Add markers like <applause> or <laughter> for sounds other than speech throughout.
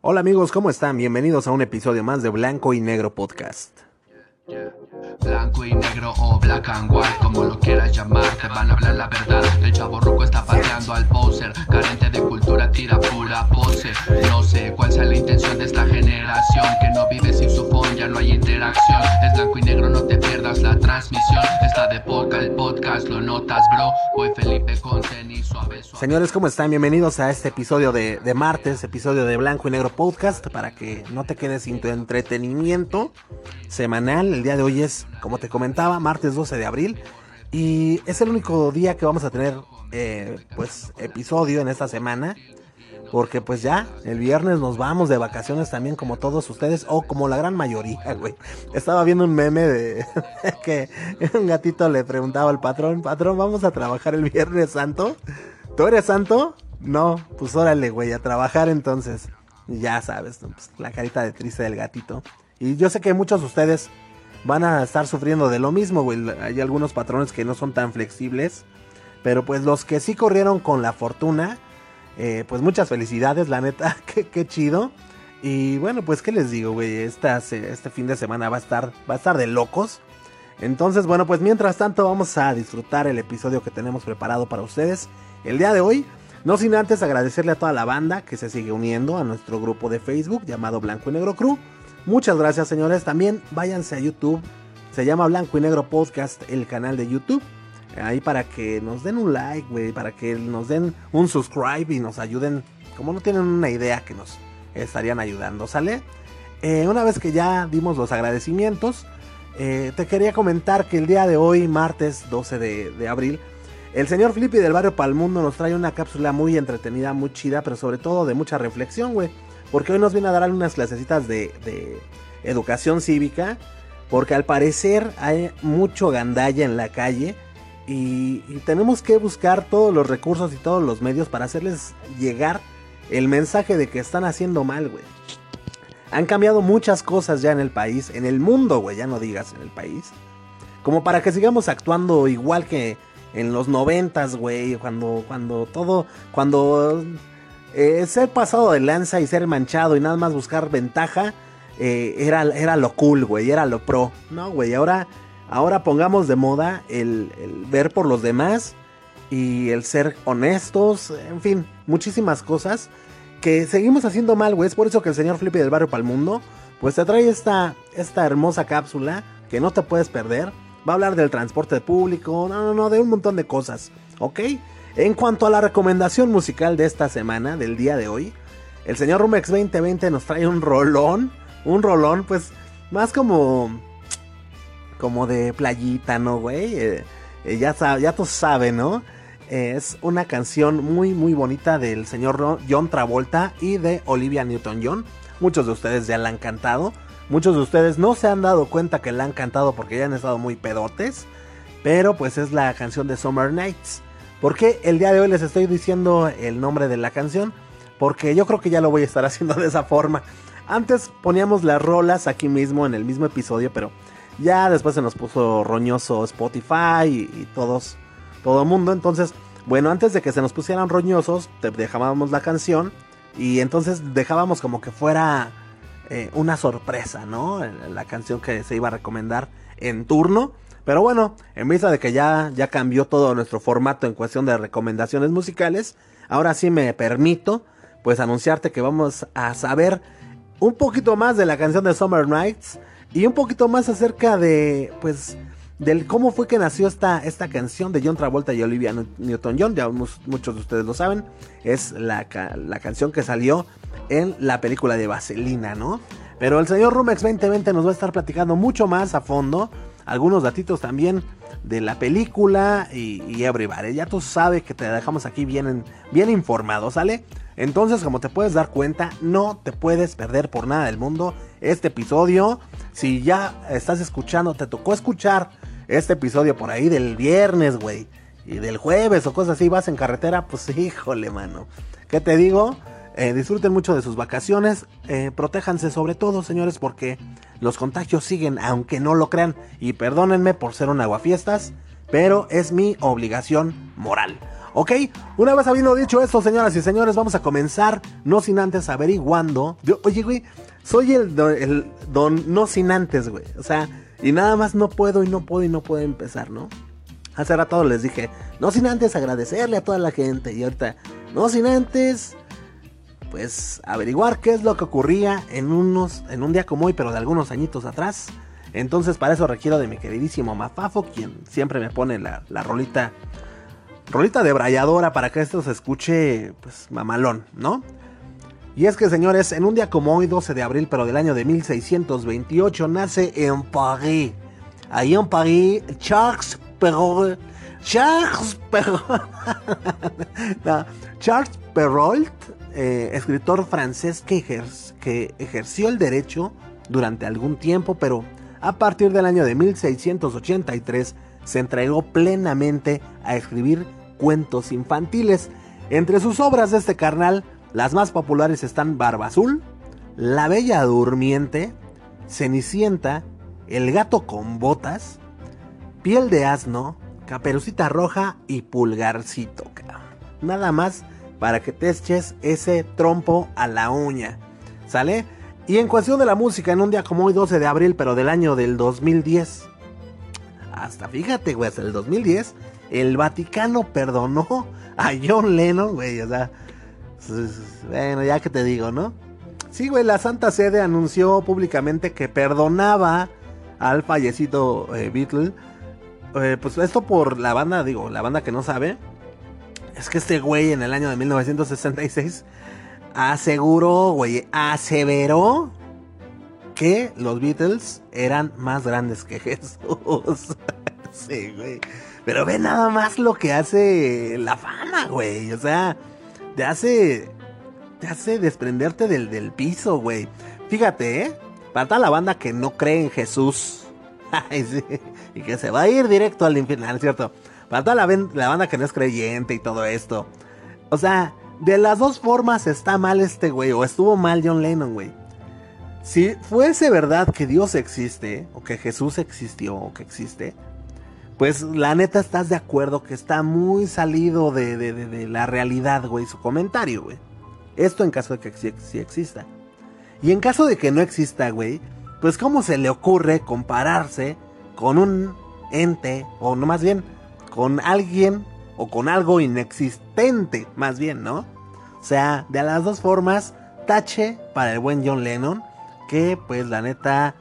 Hola amigos, ¿cómo están? Bienvenidos a un episodio más de Blanco y Negro Podcast. Blanco y negro o black and white, como lo quieras llamar, te van a hablar la verdad. El chavo roco está pateando al poser, carente de cultura, tira pura pose. No sé cuál sea la intención de esta generación, que no vive sin su phone, ya no hay interacción. Es blanco y negro, no te pierdas la transmisión. Está de poca el podcast, lo notas, bro. Voy Felipe con tenis suave, suave. Señores, ¿cómo están? Bienvenidos a este episodio de, de martes, episodio de Blanco y Negro Podcast, para que no te quedes sin tu entretenimiento semanal. El día de hoy es, como te comentaba, martes 12 de abril. Y es el único día que vamos a tener, eh, pues, episodio en esta semana. Porque pues ya, el viernes nos vamos de vacaciones también como todos ustedes, o como la gran mayoría, güey. Estaba viendo un meme de <laughs> que un gatito le preguntaba al patrón, patrón, ¿vamos a trabajar el viernes santo? ¿Tú eres santo? No, pues órale, güey, a trabajar entonces. Ya sabes, pues, la carita de triste del gatito. Y yo sé que muchos de ustedes van a estar sufriendo de lo mismo, güey. Hay algunos patrones que no son tan flexibles. Pero pues los que sí corrieron con la fortuna, eh, pues muchas felicidades, la neta, <laughs> qué, chido. Y bueno, pues qué les digo, güey, este fin de semana va a estar, va a estar de locos. Entonces, bueno, pues mientras tanto vamos a disfrutar el episodio que tenemos preparado para ustedes el día de hoy. No sin antes agradecerle a toda la banda que se sigue uniendo a nuestro grupo de Facebook llamado Blanco y Negro Crew. Muchas gracias, señores. También váyanse a YouTube. Se llama Blanco y Negro Podcast, el canal de YouTube. Ahí para que nos den un like, güey. Para que nos den un subscribe y nos ayuden. Como no tienen una idea que nos estarían ayudando, ¿sale? Eh, una vez que ya dimos los agradecimientos, eh, te quería comentar que el día de hoy, martes 12 de, de abril, el señor Flippy del barrio Palmundo nos trae una cápsula muy entretenida, muy chida, pero sobre todo de mucha reflexión, güey. Porque hoy nos viene a dar unas clasecitas de, de educación cívica. Porque al parecer hay mucho gandalla en la calle. Y, y tenemos que buscar todos los recursos y todos los medios para hacerles llegar el mensaje de que están haciendo mal, güey. Han cambiado muchas cosas ya en el país, en el mundo, güey, ya no digas en el país. Como para que sigamos actuando igual que en los noventas, güey, cuando, cuando todo, cuando eh, ser pasado de lanza y ser manchado y nada más buscar ventaja eh, era, era lo cool, güey, era lo pro. No, güey, ahora, ahora pongamos de moda el, ver por los demás y el ser honestos, en fin, muchísimas cosas que seguimos haciendo mal, güey. Es por eso que el señor Flippy del barrio Palmundo, pues te trae esta, esta hermosa cápsula que no te puedes perder. Va a hablar del transporte público, no, no, no, de un montón de cosas, ¿ok? En cuanto a la recomendación musical de esta semana, del día de hoy, el señor Rumex 2020 nos trae un rolón, un rolón, pues, más como, como de playita, ¿no, güey? Eh, eh, ya, ya tú sabes, ¿no? Es una canción muy muy bonita del señor John Travolta y de Olivia Newton-John. Muchos de ustedes ya la han cantado. Muchos de ustedes no se han dado cuenta que la han cantado porque ya han estado muy pedotes. Pero pues es la canción de Summer Nights. ¿Por qué el día de hoy les estoy diciendo el nombre de la canción? Porque yo creo que ya lo voy a estar <laughs> haciendo de esa forma. Antes poníamos las rolas aquí mismo en el mismo episodio, pero ya después se nos puso roñoso Spotify y, todos, todo mundo. Entonces, bueno, antes de que se nos pusieran roñosos, dejábamos la canción y entonces dejábamos como que fuera eh, una sorpresa, ¿no? La canción que se iba a recomendar en turno. Pero bueno, en vista de que ya, ya cambió todo nuestro formato en cuestión de recomendaciones musicales, ahora sí me permito pues anunciarte que vamos a saber un poquito más de la canción de Summer Nights y un poquito más acerca de pues del cómo fue que nació esta, esta canción de John Travolta y Olivia Newton-John, ya muchos de ustedes lo saben, es la, la canción que salió en la película de Vaselina, ¿no? Pero el señor Rumex 2020 nos va a estar platicando mucho más a fondo, algunos datitos también de la película y, y everybody. Ya tú sabes que te dejamos aquí bien, bien informado, ¿sale? Entonces, como te puedes dar cuenta, no te puedes perder por nada del mundo este episodio. Si ya estás escuchando, te tocó escuchar este episodio por ahí del viernes, güey. Y del jueves o cosas así, vas en carretera, pues <laughs> híjole, mano. ¿Qué te digo? Eh, disfruten mucho de sus vacaciones. Eh, protéjanse sobre todo, señores, porque los contagios siguen, aunque no lo crean. Y perdónenme por ser un aguafiestas, pero es mi obligación moral. Ok, una vez habiendo dicho esto, señoras y señores, vamos a comenzar, no sin antes averiguando. oye, güey, soy el el don no sin antes, güey. O sea, y nada más no puedo y no puedo y no puedo empezar, ¿no? Hace rato les dije, no sin antes agradecerle a toda la gente. Y ahorita, no sin antes, pues averiguar qué es lo que ocurría en unos, en un día como hoy, pero de algunos añitos atrás. Entonces para eso requiero de mi queridísimo Mafafo, quien siempre me pone la, la rolita, rolita de brayadora para que esto se escuche, pues mamalón, ¿no? Y es que señores, en un día como hoy, 12 de abril, pero del año de 1628, nace en París. Ahí en París, Charles Perrault. Charles Perrault. <laughs> Charles Perrault, eh, escritor francés que, ejerció el derecho durante algún tiempo, pero a partir del año de 1683 se entregó plenamente a escribir cuentos infantiles. Entre sus obras de este carnal, las más populares están Barba Azul, La Bella Durmiente, Cenicienta, El Gato con Botas, Piel de Asno, Caperucita Roja y Pulgarcito. Nada más para que te eches ese trompo a la uña. ¿Sale? Y en cuestión de la música, en un día como hoy, 12 de abril, pero del año del 2010. Hasta fíjate, güey, hasta el 2010, el Vaticano perdonó a John Lennon, güey, o sea, bueno, ya que te digo, ¿no? Sí, güey, la Santa Sede anunció públicamente que perdonaba al fallecido eh, Beatle. Eh, pues esto por la banda, digo, la banda que no sabe. Es que este güey en el año de 1966 aseguró, güey, aseveró que los Beatles eran más grandes que <laughs> Jesús. sí, güey. Pero ve nada más lo que hace la fama, güey. O sea, te hace. Te hace desprenderte del, del piso, güey. Fíjate, ¿eh? Para toda la banda que no cree en Jesús. <laughs> y que se va a ir directo al infierno, ¿es cierto? Para toda la, banda que no es creyente y todo esto. O sea, de las dos formas está mal este güey, o estuvo mal John Lennon, güey. Si fuese verdad que Dios existe, o que Jesús existió, o que existe, pues la neta estás de acuerdo que está muy salido de, la realidad, güey, su comentario, güey. Esto en caso de que sí, exista. Y en caso de que no exista, güey, pues cómo se le ocurre compararse con un ente, o no más bien, con alguien o con algo inexistente, más bien, ¿no? O sea, de las dos formas, tache para el buen John Lennon, que pues la neta,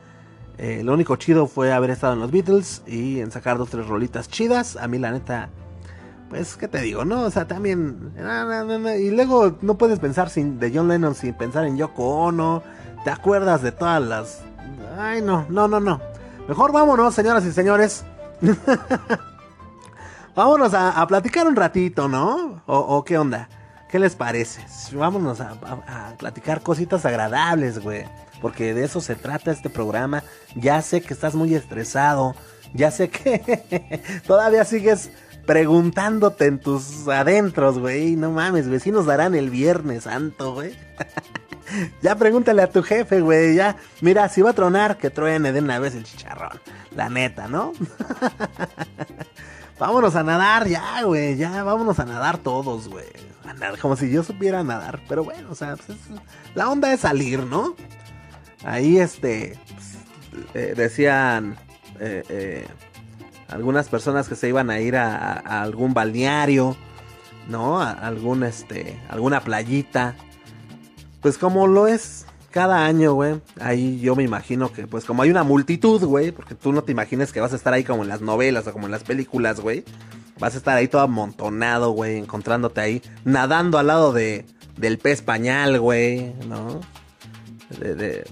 eh, lo único chido fue haber estado en los Beatles y en sacar dos, tres rolitas chidas. A mí la neta, pues, ¿qué te digo, no? O sea, también... y luego no puedes pensar sin, de John Lennon sin pensar en Yoko Ono. ¿Te acuerdas de todas las... Ay, no, no, no, no. Mejor vámonos, señoras y señores. <laughs> Vámonos a, platicar un ratito, ¿no? ¿O, qué onda? ¿Qué les parece? Vámonos a, platicar cositas agradables, güey. Porque de eso se trata este programa. Ya sé que estás muy estresado. Ya sé que <laughs> todavía sigues preguntándote en tus adentros, güey. No mames, vecinos darán el viernes santo, güey. <laughs> ya pregúntale a tu jefe, güey. Ya, mira, si va a tronar, que truene de una vez el chicharrón. La neta, ¿no? <laughs> Vámonos a nadar ya, güey. Ya, vámonos a nadar todos, güey. como si yo supiera nadar. Pero bueno, o sea, pues la onda es salir, ¿no? Ahí, este, pues, eh, decían eh, eh, algunas personas que se iban a ir a, a algún balneario, ¿no? A algún, este, alguna playita. Pues como lo es cada año, güey, ahí yo me imagino que, pues como hay una multitud, güey, porque tú no te imaginas que vas a estar ahí como en las novelas o como en las películas, güey. Vas a estar ahí todo amontonado, güey, encontrándote ahí, nadando al lado de, del pez pañal, güey, ¿no? De,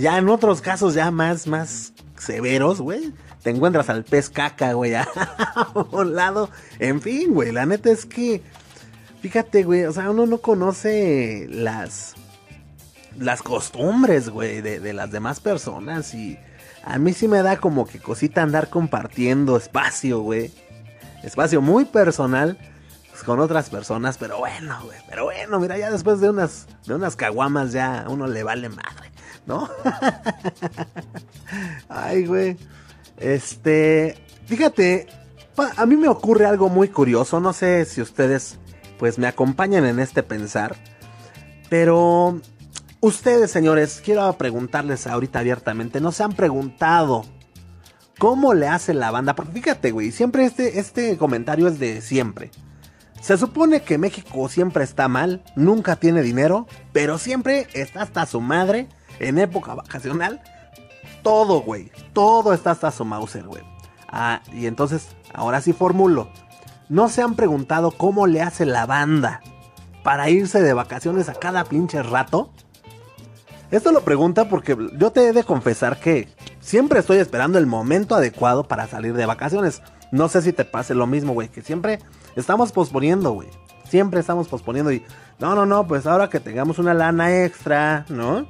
ya en otros casos ya más, más severos, güey, te encuentras al pez caca, güey, <laughs> a un lado. En fin, güey, la neta es que, fíjate, güey, o sea, uno no conoce las las costumbres, güey, de, las demás personas. Y a mí sí me da como que cosita andar compartiendo espacio, güey. Espacio muy personal pues, con otras personas, pero bueno, güey. Pero bueno, mira, ya después de unas, de unas caguamas ya uno le vale madre, ¿no? <laughs> Ay, güey. Este, fíjate, a mí me ocurre algo muy curioso, no sé si ustedes pues me acompañan en este pensar, pero ustedes señores, quiero preguntarles ahorita abiertamente, ¿no se han preguntado cómo le hace la banda? Porque fíjate, güey, siempre este, este comentario es de siempre. Se supone que México siempre está mal, nunca tiene dinero, pero siempre está hasta su madre en época vacacional. Todo, güey, todo está hasta su Mauser, güey. Ah, y entonces, ahora sí formulo. ¿No se han preguntado cómo le hace la banda para irse de vacaciones a cada pinche rato? Esto lo pregunta porque yo te he de confesar que siempre estoy esperando el momento adecuado para salir de vacaciones. No sé si te pase lo mismo, güey, que siempre estamos posponiendo, güey. Siempre estamos posponiendo y no, no, no, pues ahora que tengamos una lana extra, ¿no?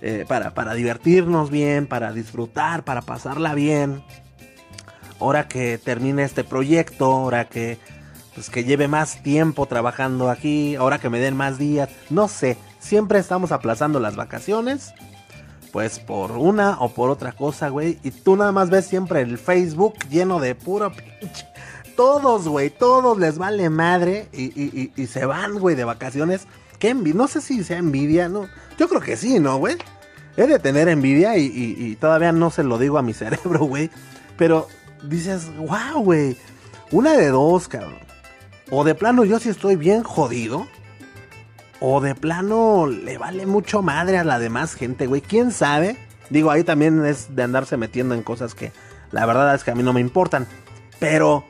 Eh, para, para divertirnos bien, para disfrutar, para pasarla bien ahora que termine este proyecto, ahora que pues que lleve más tiempo trabajando aquí, ahora que me den más días, no sé, siempre estamos aplazando las vacaciones, pues por una o por otra cosa, güey, y tú nada más ves siempre el Facebook lleno de puro pinche, todos, güey, todos les vale madre y, se van, güey, de vacaciones. ¿Qué envidia? No sé si sea envidia, ¿no? Yo creo que sí, ¿no, güey? He de tener envidia y, y todavía no se lo digo a mi <laughs> cerebro, güey. Pero dices, wow, güey. Una de dos, cabrón. O de plano yo sí estoy bien jodido. O de plano le vale mucho madre a la demás gente, güey. ¿Quién sabe? Digo, ahí también es de andarse metiendo en cosas que la verdad es que a mí no me importan. Pero...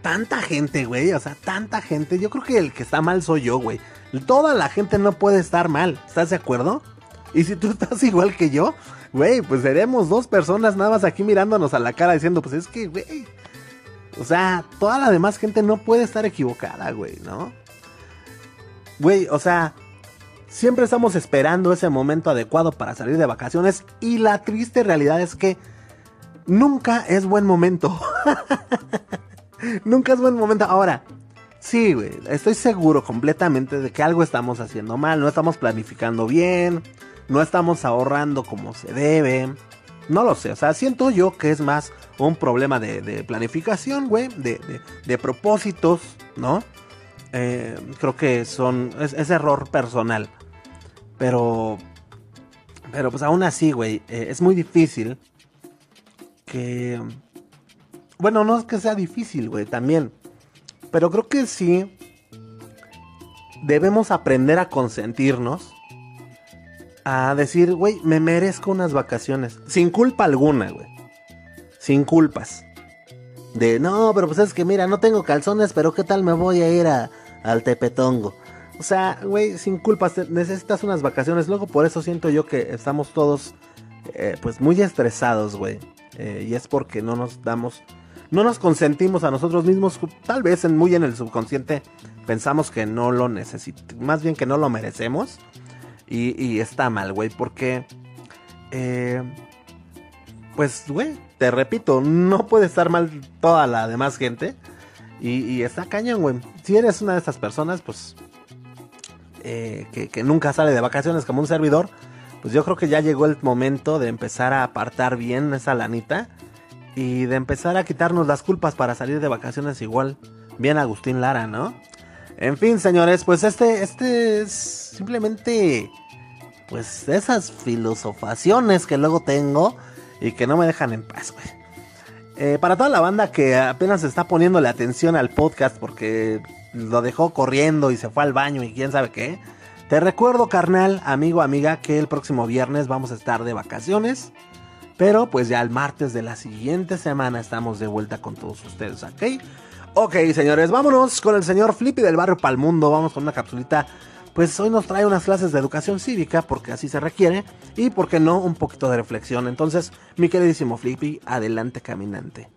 Tanta gente, güey. O sea, tanta gente. Yo creo que el que está mal soy yo, güey. Toda la gente no puede estar mal. ¿Estás de acuerdo? Y si tú <laughs> estás igual que yo, güey, pues seremos dos personas nada más aquí mirándonos a la cara diciendo, pues es que, güey. O sea, toda la demás gente no puede estar equivocada, güey, ¿no? Güey, o sea, siempre estamos esperando ese momento adecuado para salir de vacaciones y la triste realidad es que nunca es buen momento. <laughs> nunca es buen momento. Ahora, sí, güey, estoy seguro completamente de que algo estamos haciendo mal, no estamos planificando bien no estamos ahorrando como se debe. No lo sé, o sea, siento yo que es más un problema de, planificación, güey, de, propósitos, ¿no? Eh, creo que son, es, error personal. Pero, pero pues aún así, güey, eh, es muy difícil que... Bueno, no es que sea difícil, güey, también. Pero creo que sí debemos aprender a consentirnos a decir, güey, me merezco unas vacaciones. Sin culpa alguna, güey. Sin culpas. De, no, pero pues es que mira, no tengo calzones, pero ¿qué tal me voy a ir a, al Tepetongo? O sea, güey, sin culpas, necesitas unas vacaciones. Luego por eso siento yo que estamos todos, eh, pues muy estresados, güey. Eh, y es porque no nos damos, no nos consentimos a nosotros mismos. Tal vez en, muy en el subconsciente pensamos que no lo necesitamos, más bien que no lo merecemos. Y, está mal, güey, porque... Eh, pues, güey, te repito, no puede estar mal toda la demás gente. Y, está cañón, güey. Si eres una de esas personas, pues... Eh, que, que nunca sale de vacaciones como un servidor. Pues yo creo que ya llegó el momento de empezar a apartar bien esa lanita. Y de empezar a quitarnos las culpas para salir de vacaciones igual. Bien Agustín Lara, ¿no? En fin, señores, pues este, este es simplemente pues esas filosofaciones que luego tengo y que no me dejan en paz, güey. Eh, para toda la banda que apenas está poniéndole atención al podcast porque lo dejó corriendo y se fue al baño y quién sabe qué. Te recuerdo, carnal, amigo, amiga, que el próximo viernes vamos a estar de vacaciones. Pero pues ya el martes de la siguiente semana estamos de vuelta con todos ustedes, ¿ok? Ok, señores, vámonos con el señor Flippy del barrio Palmundo. Vamos con una capsulita pues hoy nos trae unas clases de educación cívica, porque así se requiere, y por qué no, un poquito de reflexión. Entonces, mi queridísimo Flippy, adelante caminante.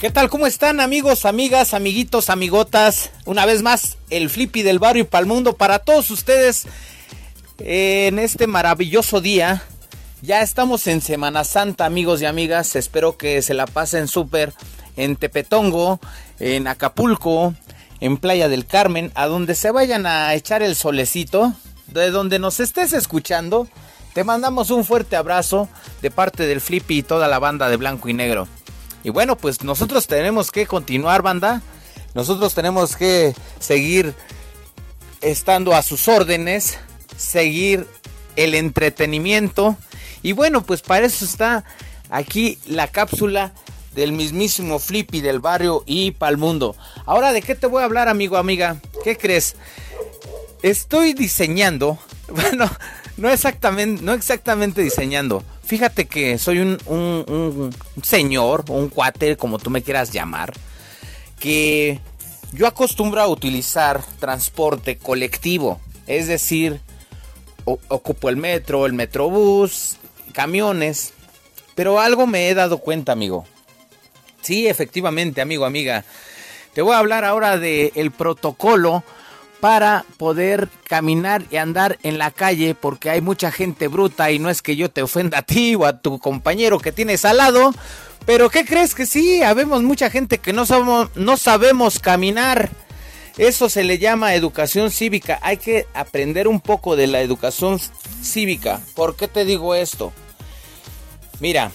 ¿Qué tal? ¿Cómo están amigos, amigas, amiguitos, amigotas? Una vez más, el Flippy del barrio y para el mundo para todos ustedes en este maravilloso día. Ya estamos en Semana Santa, amigos y amigas. Espero que se la pasen súper en Tepetongo. en Acapulco, en Playa del Carmen, a donde se vayan a echar el solecito, de donde nos estés escuchando, te mandamos un fuerte abrazo de parte del Flippy y toda la banda de blanco y negro. Y bueno, pues nosotros tenemos que continuar, banda. Nosotros tenemos que seguir estando a sus órdenes, seguir el entretenimiento. Y bueno, pues para eso está aquí la cápsula del mismísimo Flippy del barrio y pa'l mundo. Ahora, ¿de qué te voy a hablar, amigo, amiga? ¿Qué crees? Estoy diseñando, <laughs> bueno, no exactamente, no exactamente diseñando. Fíjate que soy un, un, señor, un cuate, como tú me quieras llamar, que yo acostumbro a utilizar transporte colectivo, es decir, ocupo el metro, el metrobús, camiones, pero algo me he dado cuenta, amigo. Sí, efectivamente, amigo, amiga. Te voy a hablar ahora del el protocolo para poder caminar y andar en la calle porque hay mucha gente bruta y no es que yo te ofenda a ti <laughs> o a tu compañero que tienes al lado, pero ¿qué crees que sí? Habemos mucha gente que no sabemos caminar. Eso se le llama educación cívica. Hay que aprender un poco de la educación cívica. ¿Por qué te digo esto? Mira,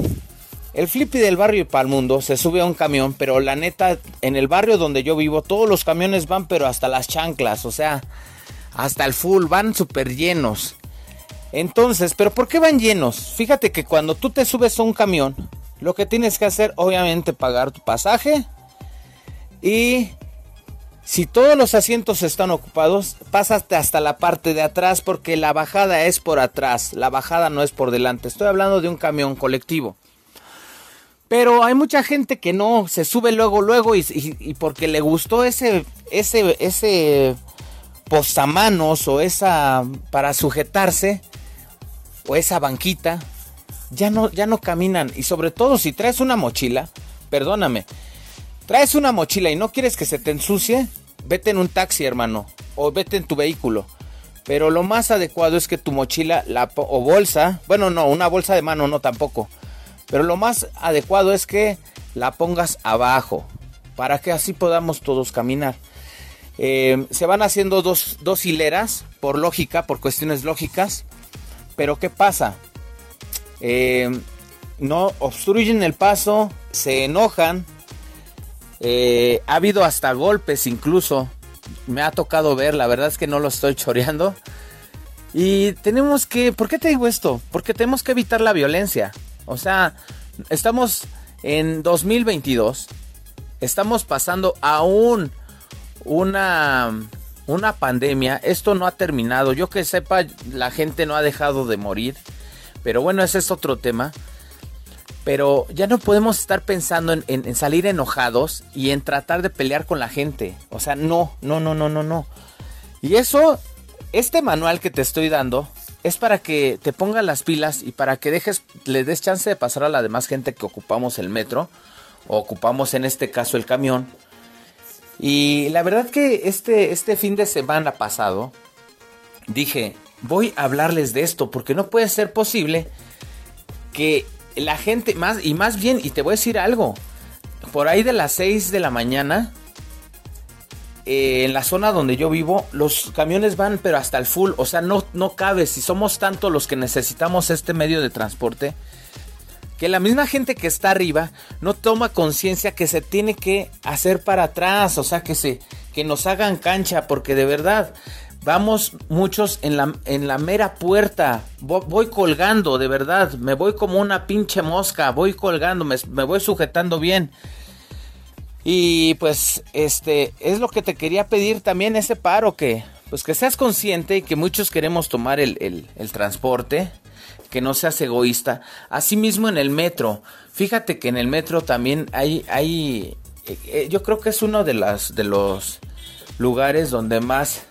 el flippy del barrio Palmundo se sube a un camión, pero la neta, en el barrio donde yo vivo, todos los camiones van, pero hasta las chanclas, o sea, hasta el full, van súper llenos. Entonces, ¿pero por qué van llenos? Fíjate que cuando tú te subes a un camión, lo que tienes que hacer, obviamente, pagar tu pasaje. Y si todos los asientos están ocupados, pasaste hasta la parte de atrás porque la bajada es por atrás, la bajada no es por delante. Estoy hablando de un camión colectivo. Pero hay mucha gente que no se sube luego, luego y, porque le gustó ese, ese, ese posamanos o esa para sujetarse o esa banquita, ya no, ya no caminan. Y sobre todo si traes una mochila, perdóname, traes una mochila y no quieres que se te ensucie, vete en un taxi, hermano, o vete en tu vehículo. Pero lo más adecuado es que tu mochila la, o bolsa, bueno, no, una bolsa de mano no tampoco pero lo más adecuado es que la pongas abajo para que así podamos todos caminar. Eh, se van haciendo dos, hileras por lógica, por cuestiones lógicas. Pero ¿qué pasa? Eh, no obstruyen el paso, se enojan. Eh, ha habido hasta golpes incluso. Me ha tocado ver, la verdad es que no lo estoy choreando. Y tenemos que, ¿por qué te digo esto? Porque tenemos que evitar la violencia. O sea, estamos en 2022. Estamos pasando aún una, una pandemia. Esto no ha terminado. Yo que sepa, la gente no ha dejado de morir. Pero bueno, ese es otro tema. Pero ya no podemos estar pensando en, salir enojados y en tratar de pelear con la gente. O sea, no, no, no, no, no, no. Y eso, este manual que te estoy dando, es para que te pongas las pilas y para que dejes, le des chance de pasar a la demás gente que ocupamos el metro, o ocupamos en este caso el camión. Y la verdad que este, este fin de semana pasado dije, voy a hablarles de esto porque no puede ser posible que la gente, más y más bien, y te voy a decir algo, por ahí de las 6 de la mañana eh, en la zona donde yo vivo, los camiones van pero hasta el full, o sea, no, no cabe, si somos tanto los que necesitamos este medio de transporte, que la misma gente que está arriba no toma conciencia que se tiene que hacer para atrás, o sea, que se que nos hagan cancha porque de verdad vamos muchos en la, en la mera puerta, voy, colgando, de verdad, me voy como una pinche mosca, voy colgando, me, me voy sujetando bien. Y pues este es lo que te quería pedir también ese paro que pues que seas consciente y que muchos queremos tomar el, transporte, que no seas egoísta. Asimismo en el metro, fíjate que en el metro también hay, hay eh, eh, yo creo que es uno de, las, de los lugares donde más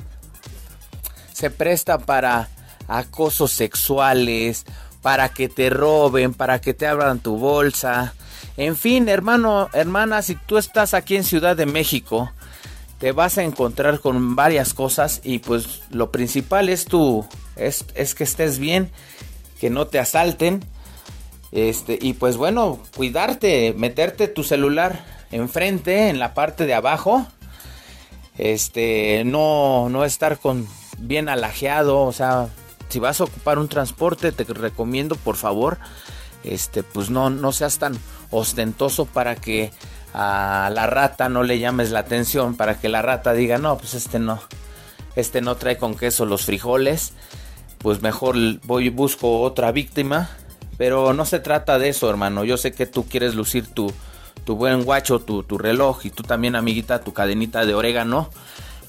se presta para acosos sexuales, para que te roben, para que te abran tu bolsa, en fin, hermano, hermana, si tú estás aquí en Ciudad de México, te vas a encontrar con varias cosas y pues lo principal es tu es, es que estés bien, que no te asalten. Este, y pues bueno, cuidarte, meterte tu celular enfrente, en la parte de abajo. Este, no, no estar con bien alajeado, o sea, si vas a ocupar un transporte, te recomiendo por favor, este, pues no, no seas tan ostentoso para que a la rata no le llames la atención, para que la rata diga, no, pues este no, este no trae con queso los frijoles, pues mejor voy y busco otra víctima. Pero no se trata de eso, hermano. Yo sé que tú quieres lucir tu, tu buen guacho, tu, tu reloj y tú también, amiguita, tu cadenita de orégano.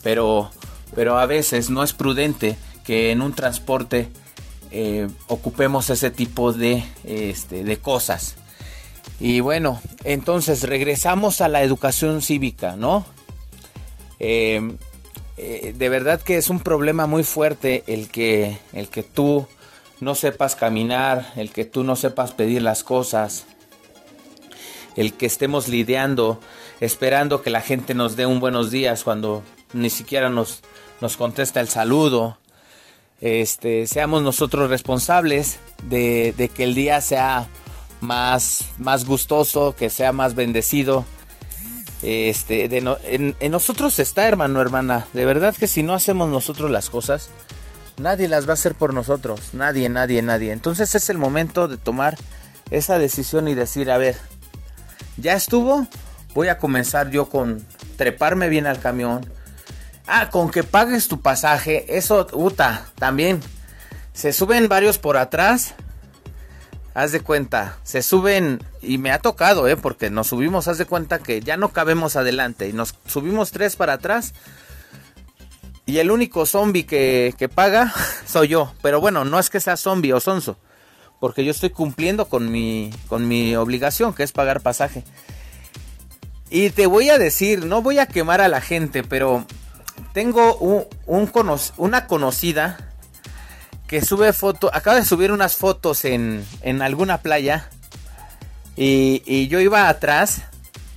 Pero, pero a veces no es prudente que en un transporte eh, ocupemos ese tipo de, este, de cosas. Y bueno, entonces regresamos a la educación cívica, ¿no? Eh, eh, de verdad que es un problema muy fuerte el que, el que tú no sepas caminar, el que tú no sepas pedir las cosas, el que estemos lidiando, esperando que la gente nos dé un buenos días cuando ni siquiera nos, nos contesta el saludo. Este, seamos nosotros responsables de, de que el día sea más, más gustoso, que sea más bendecido este, en, nosotros está, hermano, hermana. De verdad que si no hacemos nosotros las cosas, nadie las va a hacer por nosotros. Nadie, nadie, nadie. Entonces es el momento de tomar esa decisión y decir, a ver, ya estuvo, voy a comenzar yo con treparme bien al camión. Ah, con que pagues tu pasaje, eso, uta, también. Se suben varios por atrás haz de cuenta, se suben y me ha tocado, ¿eh? Porque nos subimos, haz de cuenta que ya no cabemos adelante y nos subimos tres para atrás. Y el único zombie que, que paga <laughs> soy yo. Pero bueno, no es que sea zombie o sonso. Porque yo estoy cumpliendo con mi, con mi obligación, que es pagar pasaje. Y te voy a decir, no voy a quemar a la gente, pero tengo un, un una conocida que sube foto, acaba de subir unas fotos en, en alguna playa y, y, yo iba atrás,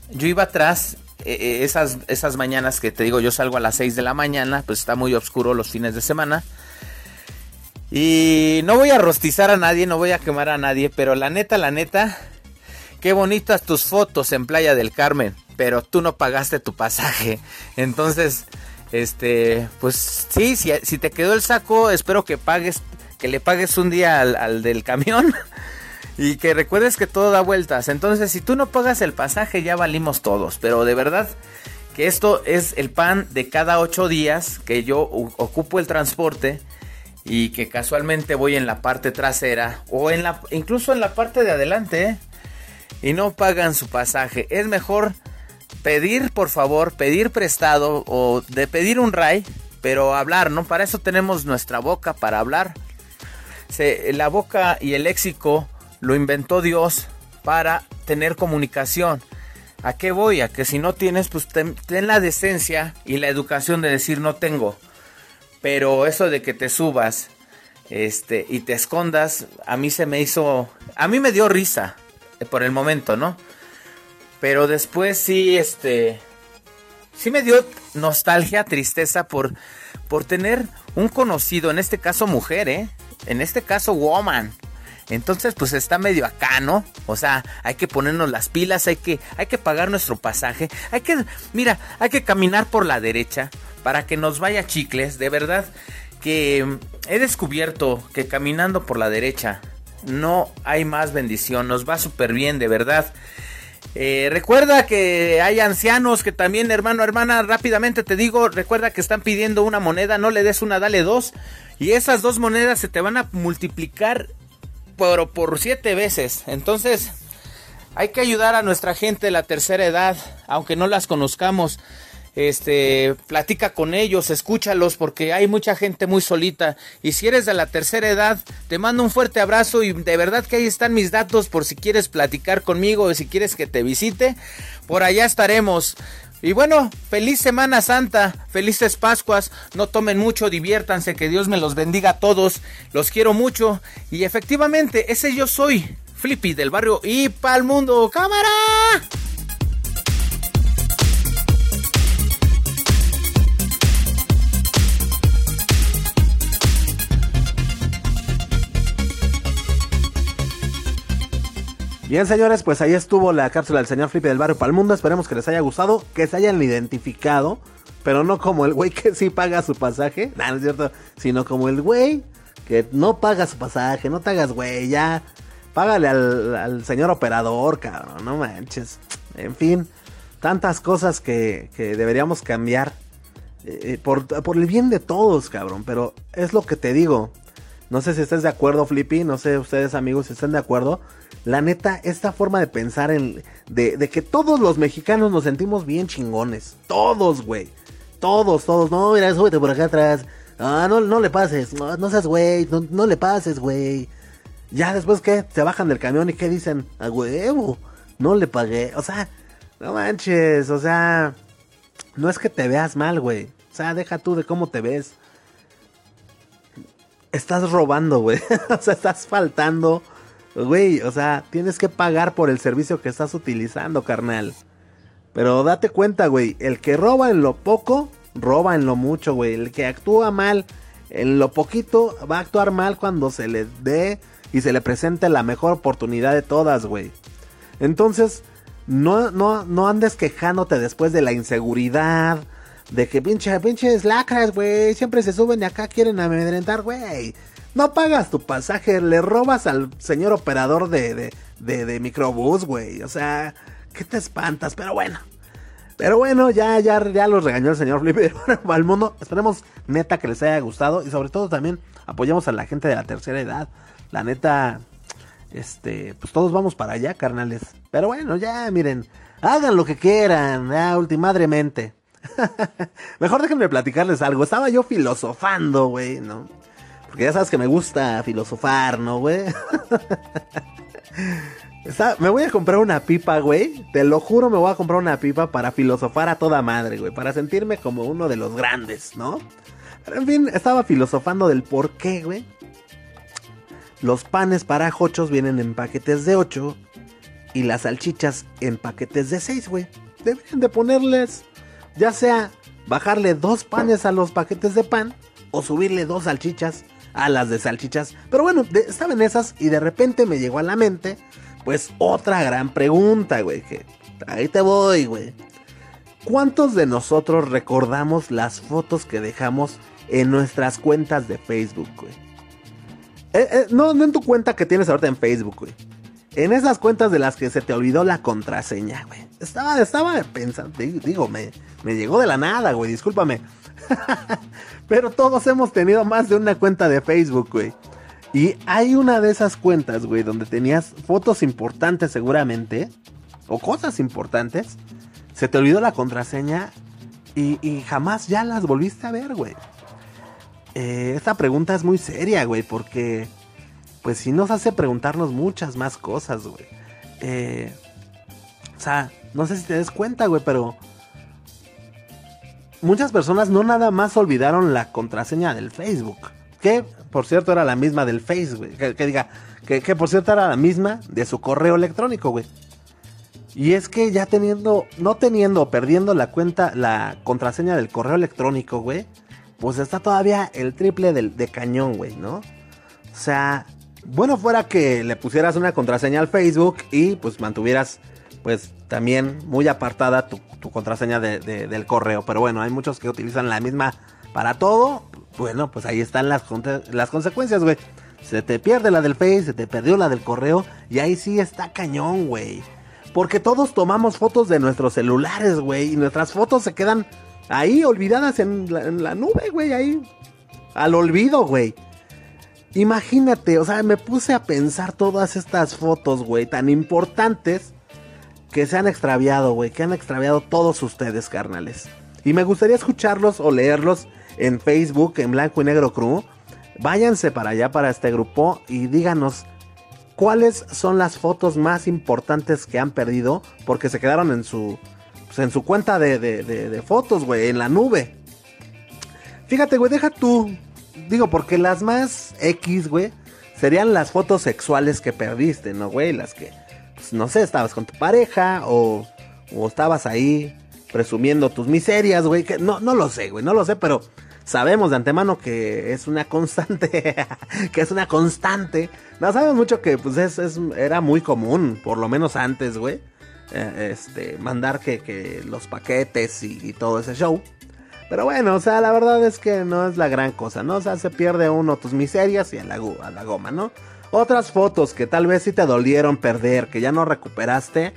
yo iba atrás eh, eh, esas, esas mañanas que te digo, yo salgo a las 6 de la mañana, pues está muy oscuro los fines de semana. Y no voy a rostizar a nadie, no voy a quemar a nadie, pero la neta, la neta, qué bonitas tus fotos en Playa del Carmen, pero tú no pagaste tu pasaje. <laughs> Entonces, este, pues sí, si, te quedó el saco, espero que pagues, que le pagues un día al, del camión <laughs> y que recuerdes que todo da vueltas. Entonces, si tú no pagas el pasaje, ya valimos todos. Pero de verdad que esto es el pan de cada ocho días que yo ocupo el transporte y que casualmente voy en la parte trasera o en la, incluso en la parte de adelante ¿eh? y no pagan su pasaje. Es mejor pedir, por favor, pedir prestado o de pedir un ray, pero hablar, ¿no? Para eso tenemos nuestra boca, para hablar. la boca y el léxico lo inventó Dios para tener comunicación. ¿A qué voy? A que si no tienes, pues ten, la decencia y la educación de decir no tengo. Pero eso de que te subas este, y te escondas, a mí se me hizo, a mí me dio risa eh, por el momento, ¿no? Pero después sí, este, sí me dio nostalgia, tristeza por, por tener un conocido, en este caso mujer, ¿eh? En este caso woman. Entonces, pues está medio acá, ¿no? O sea, hay que ponernos las pilas, hay que, hay que pagar nuestro pasaje, hay que, mira, hay que caminar por la derecha para que nos vaya chicles, de verdad que he descubierto que caminando por la derecha no hay más bendición, nos va súper bien, de verdad. Eh, recuerda que hay ancianos que también, hermano, hermana, rápidamente te digo, recuerda que están pidiendo una moneda, no le des una, dale dos. Y esas dos monedas se te van a multiplicar por, por siete veces. Entonces, hay que ayudar a nuestra gente de la tercera edad, aunque no las conozcamos este, platica con ellos, escúchalos, porque hay mucha gente muy solita. Y si eres de la tercera edad, te mando un fuerte abrazo y de verdad que ahí están mis datos por si quieres platicar conmigo o si quieres que te visite, por allá estaremos. Y bueno, feliz Semana Santa, felices Pascuas, no tomen mucho, diviértanse, que Dios me los bendiga a todos, los quiero mucho y efectivamente ese yo soy, Flippy del barrio y pa'l mundo, cámara. Bien, señores, pues ahí estuvo la cápsula del señor Flippy del barrio Palmundo. Esperemos que les haya gustado, que se hayan identificado, pero no como el güey que sí paga su pasaje, no, es cierto, sino como el güey que no paga su pasaje, no te hagas güey, ya. Págale al, señor operador, cabrón, no manches. En fin, tantas cosas que, que deberíamos cambiar eh, por, por el bien de todos, cabrón. Pero es lo que te digo. No sé si estés de acuerdo, Flippy. No sé ustedes, amigos, si estén de acuerdo. La neta, esta forma de pensar en. De, de que todos los mexicanos nos sentimos bien chingones. Todos, güey. Todos, todos. No, mira, súbete por acá atrás. Ah, no, no le pases. No, no seas güey. No, no le pases, güey. Ya después, ¿qué? Se bajan del camión y ¿qué dicen? A huevo. No le pagué. O sea, no manches. O sea, no es que te veas mal, güey. O sea, deja tú de cómo te ves estás robando, güey. <laughs> o sea, estás faltando. Güey, o sea, tienes que pagar por el servicio que estás utilizando, carnal. Pero date cuenta, güey, el que roba en lo poco, roba en lo mucho, güey. El que actúa mal en lo poquito, va a actuar mal cuando se le dé y se le presente la mejor oportunidad de todas, güey. Entonces, no, no, no andes quejándote después de la inseguridad, de que pinche, pinches lacras, güey. Siempre se suben y acá quieren amedrentar, güey. No pagas tu pasaje, le robas al señor operador de, de, de, de microbús, güey. O sea, ¿qué te espantas? Pero bueno. Pero bueno, ya, ya, ya los regañó el señor Felipe <laughs> al mundo. Esperemos neta que les haya gustado. Y sobre todo también apoyamos a la gente de la tercera edad. La neta, este, pues todos vamos para allá, carnales. Pero bueno, ya, miren, hagan lo que quieran, ya, ultimadremente. <laughs> Mejor déjenme platicarles algo. Estaba yo filosofando, güey, ¿no? Porque ya sabes que me gusta filosofar, ¿no, güey? <laughs> me voy a comprar una pipa, güey. Te lo juro, me voy a comprar una pipa para filosofar a toda madre, güey. Para sentirme como uno de los grandes, ¿no? Pero en fin, estaba filosofando del por qué, güey. Los panes para jochos vienen en paquetes de 8 y las salchichas en paquetes de 6, güey. Deberían de ponerles ya sea bajarle dos panes a los paquetes de pan o subirle dos salchichas a las de salchichas. Pero bueno, estaba en esas y de repente me llegó a la mente, pues otra gran pregunta, güey, ahí te voy, güey. ¿Cuántos de nosotros recordamos las fotos que dejamos en nuestras cuentas de Facebook, güey? Eh, eh, no, no en tu cuenta que tienes ahorita en Facebook, güey. En esas cuentas de las que se te olvidó la contraseña, güey. Estaba, estaba pensando, digo, me, me llegó de la nada, güey, discúlpame. <laughs> Pero todos hemos tenido más de una cuenta de Facebook, güey. Y hay una de esas cuentas, güey, donde tenías fotos importantes seguramente, o cosas importantes. Se te olvidó la contraseña y, jamás ya las volviste a ver, güey. Eh, esta pregunta es muy seria, güey, porque pues sí nos hace preguntarnos muchas más cosas, güey. Eh, o sea, no sé si te des cuenta, güey, pero muchas personas no nada más olvidaron la contraseña del Facebook. Que, por cierto, era la misma del Facebook, güey. Que, diga, que, que, por cierto era la misma de su correo electrónico, güey. Y es que ya teniendo, no teniendo, perdiendo la cuenta, la contraseña del correo electrónico, güey. Pues está todavía el triple de cañón, güey, ¿no? O sea, bueno fuera que le pusieras una contraseña al Facebook y pues mantuvieras pues también muy apartada tu, contraseña del correo. Pero bueno, hay muchos que utilizan la misma para todo. Bueno, pues ahí están las, las consecuencias, güey. Se te pierde la del Face, se te perdió la del correo y ahí sí está cañón, güey. Porque todos tomamos fotos de nuestros celulares, güey. Y nuestras fotos se quedan ahí olvidadas en la, en la nube, güey. Ahí. Al olvido, güey. Imagínate, o sea, me puse a pensar todas estas fotos, güey, tan importantes que se han extraviado, güey, que han extraviado todos ustedes, carnales. Y me gustaría escucharlos o leerlos en Facebook, en Blanco y Negro Crew. Váyanse para allá, para este grupo, y díganos cuáles son las fotos más importantes que han perdido porque se quedaron en su, pues, en su cuenta de, de, de fotos, güey, en la nube. Fíjate, güey, deja tú Digo, porque las más X, güey, serían las fotos sexuales que perdiste, ¿no, güey? Las que, pues, no sé, estabas con tu pareja o, o estabas ahí presumiendo tus miserias, güey. Que no, no lo sé, güey, no lo sé, pero sabemos de antemano que es una constante, <laughs> que es una constante. No sabemos mucho que pues es, era muy común, por lo menos antes, güey. Eh, este, mandar que, los paquetes y, todo ese show. Pero bueno, o sea, la verdad es que no es la gran cosa, ¿no? O sea, se pierde uno tus miserias y a la, goma, ¿no? Otras fotos que tal vez sí te dolieron perder, que ya no recuperaste.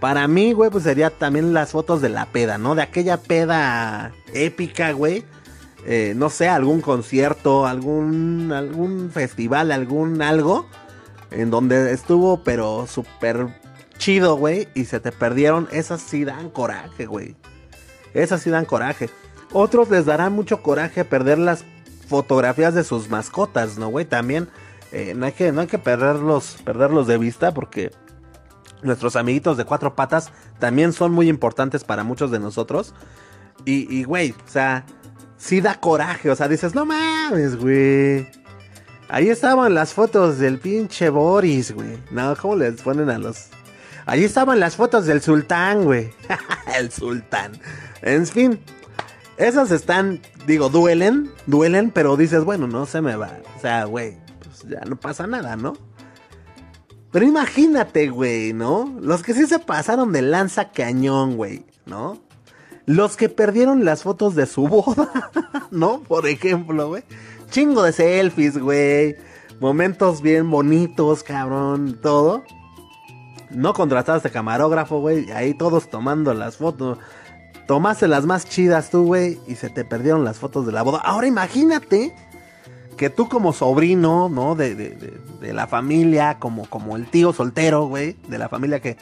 Para mí, güey, pues sería también las fotos de la peda, ¿no? De aquella peda épica, güey eh, no sé, algún concierto, algún, algún festival, algún algo, en donde estuvo, pero súper chido, güey, y se te perdieron, esas sí dan coraje, güey. Esas sí dan coraje. Otros les dará mucho coraje perder las fotografías de sus mascotas, ¿no, güey? También eh, no, hay que, no hay que perderlos, perderlos de vista porque nuestros amiguitos de cuatro patas también son muy importantes para muchos de nosotros. Y, y güey, o sea, sí da coraje. O sea, dices, no mames, güey. Ahí estaban las fotos del pinche Boris, güey. No, ¿cómo les ponen a los...? Ahí estaban las fotos del sultán, güey. <laughs> El sultán. En fin, esas están, digo, duelen, duelen, pero dices, bueno, no se me va. O sea, güey, pues ya no pasa nada, ¿no? Pero imagínate, güey, ¿no? Los que sí se pasaron de lanza cañón, güey, ¿no? Los que perdieron las fotos de su <laughs> boda, ¿no? Por ejemplo, güey. Chingo de selfies, güey. Momentos bien bonitos, cabrón, todo. No contrataste camarógrafo, güey. Ahí todos tomando las fotos. Tomaste las más chidas tú, güey. Y se te perdieron las fotos de la boda. Ahora imagínate que tú como sobrino, ¿no? De, de, de, la familia, como, como el tío soltero, güey. De la familia que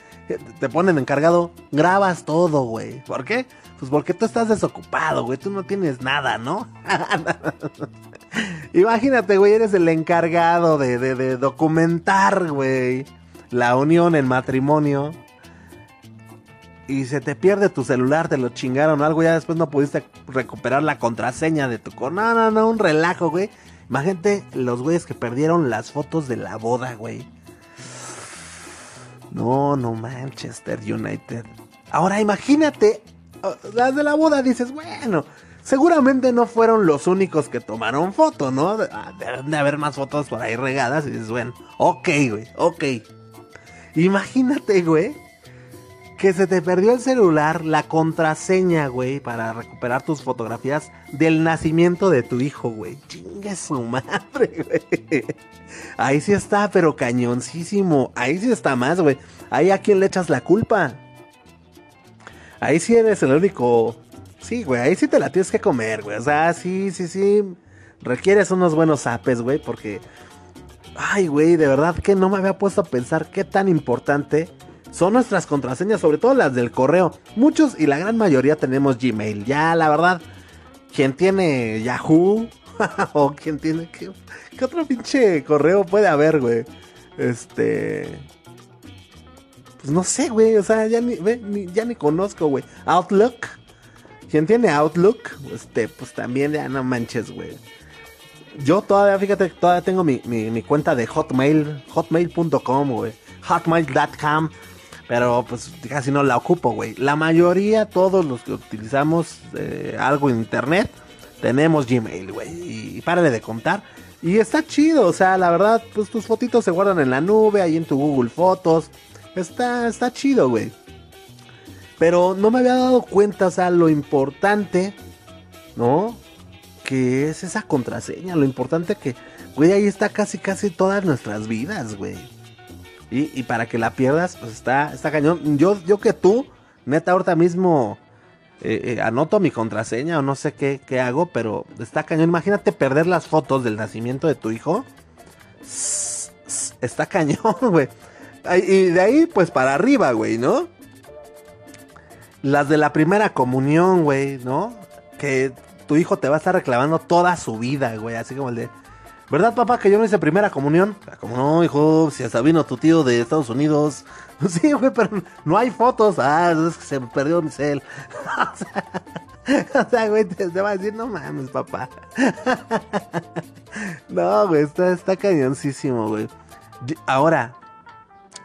te ponen encargado. Grabas todo, güey. ¿Por qué? Pues porque tú estás desocupado, güey. Tú no tienes nada, ¿no? <laughs> Imagínate, güey, eres el encargado de, de, documentar, güey, la unión en matrimonio. Y se te pierde tu celular, te lo chingaron algo, ya después no pudiste recuperar la contraseña de tu... No, no, no, un relajo, güey. Imagínate los güeyes que perdieron las fotos de la boda, güey. No, no, Manchester United. Ahora imagínate las de la boda dices, bueno, seguramente no fueron los únicos que tomaron foto, ¿no? Ah, deben de haber más fotos por ahí regadas y dices, bueno, ok, güey, ok. Imagínate, güey, que se te perdió el celular, la contraseña, güey, para recuperar tus fotografías del nacimiento de tu hijo, güey. Chingue su madre, <laughs> güey. Ahí sí está, pero cañoncísimo. Ahí sí está más, güey. Ahí a quién le echas la culpa. Ahí sí eres el único. Sí, güey, ahí sí te la tienes que comer, güey. O sea, sí, sí, sí. Requieres unos buenos apes, güey, porque. Ay, güey, de verdad que no me había puesto a pensar qué tan importante son nuestras contraseñas, sobre todo las del correo. Muchos y la gran mayoría tenemos Gmail. Ya, la verdad, quien tiene Yahoo <laughs> o quien tiene. ¿qué, ¿Qué otro pinche correo puede haber, güey? Este. Pues no sé, güey. O sea, ya ni, ya ni conozco, güey. Outlook. Quien tiene Outlook, este, pues también ya no manches, güey. Yo todavía, fíjate, todavía tengo mi, cuenta de Hotmail, hotmail.com, güey. Hotmail.com. Pero pues casi no la ocupo, güey. La mayoría, todos los que utilizamos eh, algo en internet, tenemos Gmail, güey. Y párale de contar. Y está chido, o sea, la verdad, pues tus fotitos se guardan en la nube, ahí en tu Google Fotos. Está, está chido, güey. Pero no me había dado cuenta, o sea, lo importante, ¿no? Que es esa contraseña, lo importante que, güey, ahí está casi, casi todas nuestras vidas, güey. Y, para que la pierdas, pues está, está cañón. Yo, yo que tú, neta, ahorita mismo eh, eh, anoto mi contraseña o no sé qué, qué hago, pero está cañón. Imagínate perder las fotos del nacimiento de tu hijo. <sniffs> Está cañón, <laughs> güey. Y de ahí, pues para arriba, güey, ¿no? Las de la primera comunión, güey, ¿no? Que tu hijo te va a estar reclamando toda su vida, güey. Así como el de. ¿Verdad, papá, que yo no hice primera comunión? Ah, como no, hijo, si hasta vino tu tío de Estados Unidos. <laughs> Sí, güey, pero no hay fotos. Ah, es que se perdió mi cel. <laughs> o sea, güey, te, va a decir, no mames, papá. <laughs> no, güey, está, está cañoncísimo, güey. Ahora,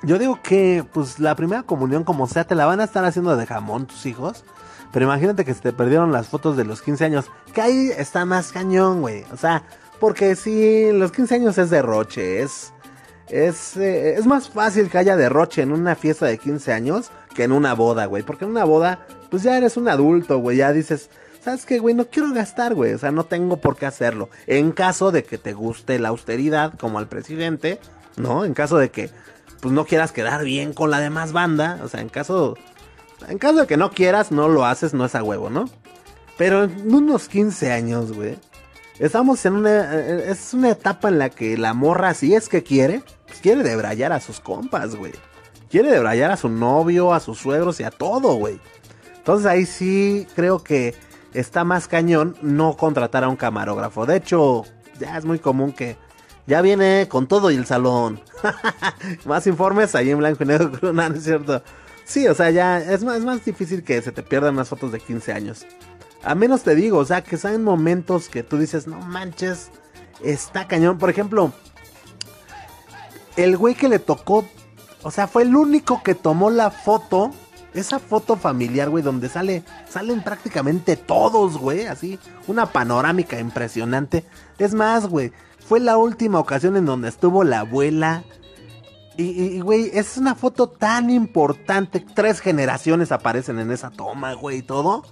yo digo que, pues, la primera comunión, como sea, te la van a estar haciendo de jamón tus hijos. Pero imagínate que se te perdieron las fotos de los 15 años. Que ahí está más cañón, güey. O sea, porque si los 15 años es derroche, es... Es, eh, es más fácil que haya derroche en una fiesta de 15 años que en una boda, güey. Porque en una boda, pues ya eres un adulto, güey. Ya dices, ¿sabes qué, güey? No quiero gastar, güey. O sea, no tengo por qué hacerlo. En caso de que te guste la austeridad, como al presidente, ¿no? En caso de que, pues no quieras quedar bien con la demás banda. O sea, en caso, en caso de que no quieras, no lo haces, no es a huevo, ¿no? Pero en unos 15 años, güey. Estamos en una. eh, Es una etapa en la que la morra, si es que quiere, pues quiere debrayar a sus compas, güey. Quiere debrayar a su novio, a sus suegros y a todo, güey. Entonces ahí sí creo que está más cañón no contratar a un camarógrafo. De hecho, ya es muy común que ya viene con todo y el salón. <laughs> más informes ahí en blanco y negro, <laughs> no, es cierto. Sí, o sea, ya es más, es más difícil que se te pierdan las fotos de 15 años. A menos te digo, o sea, que sean momentos que tú dices, no manches, está cañón. Por ejemplo, el güey que le tocó, o sea, fue el único que tomó la foto. Esa foto familiar, güey, donde sale, salen prácticamente todos, güey, así, una panorámica impresionante. Es más, güey, fue la última ocasión en donde estuvo la abuela. Y, güey, es una foto tan importante. Tres generaciones aparecen en esa toma, güey, y todo.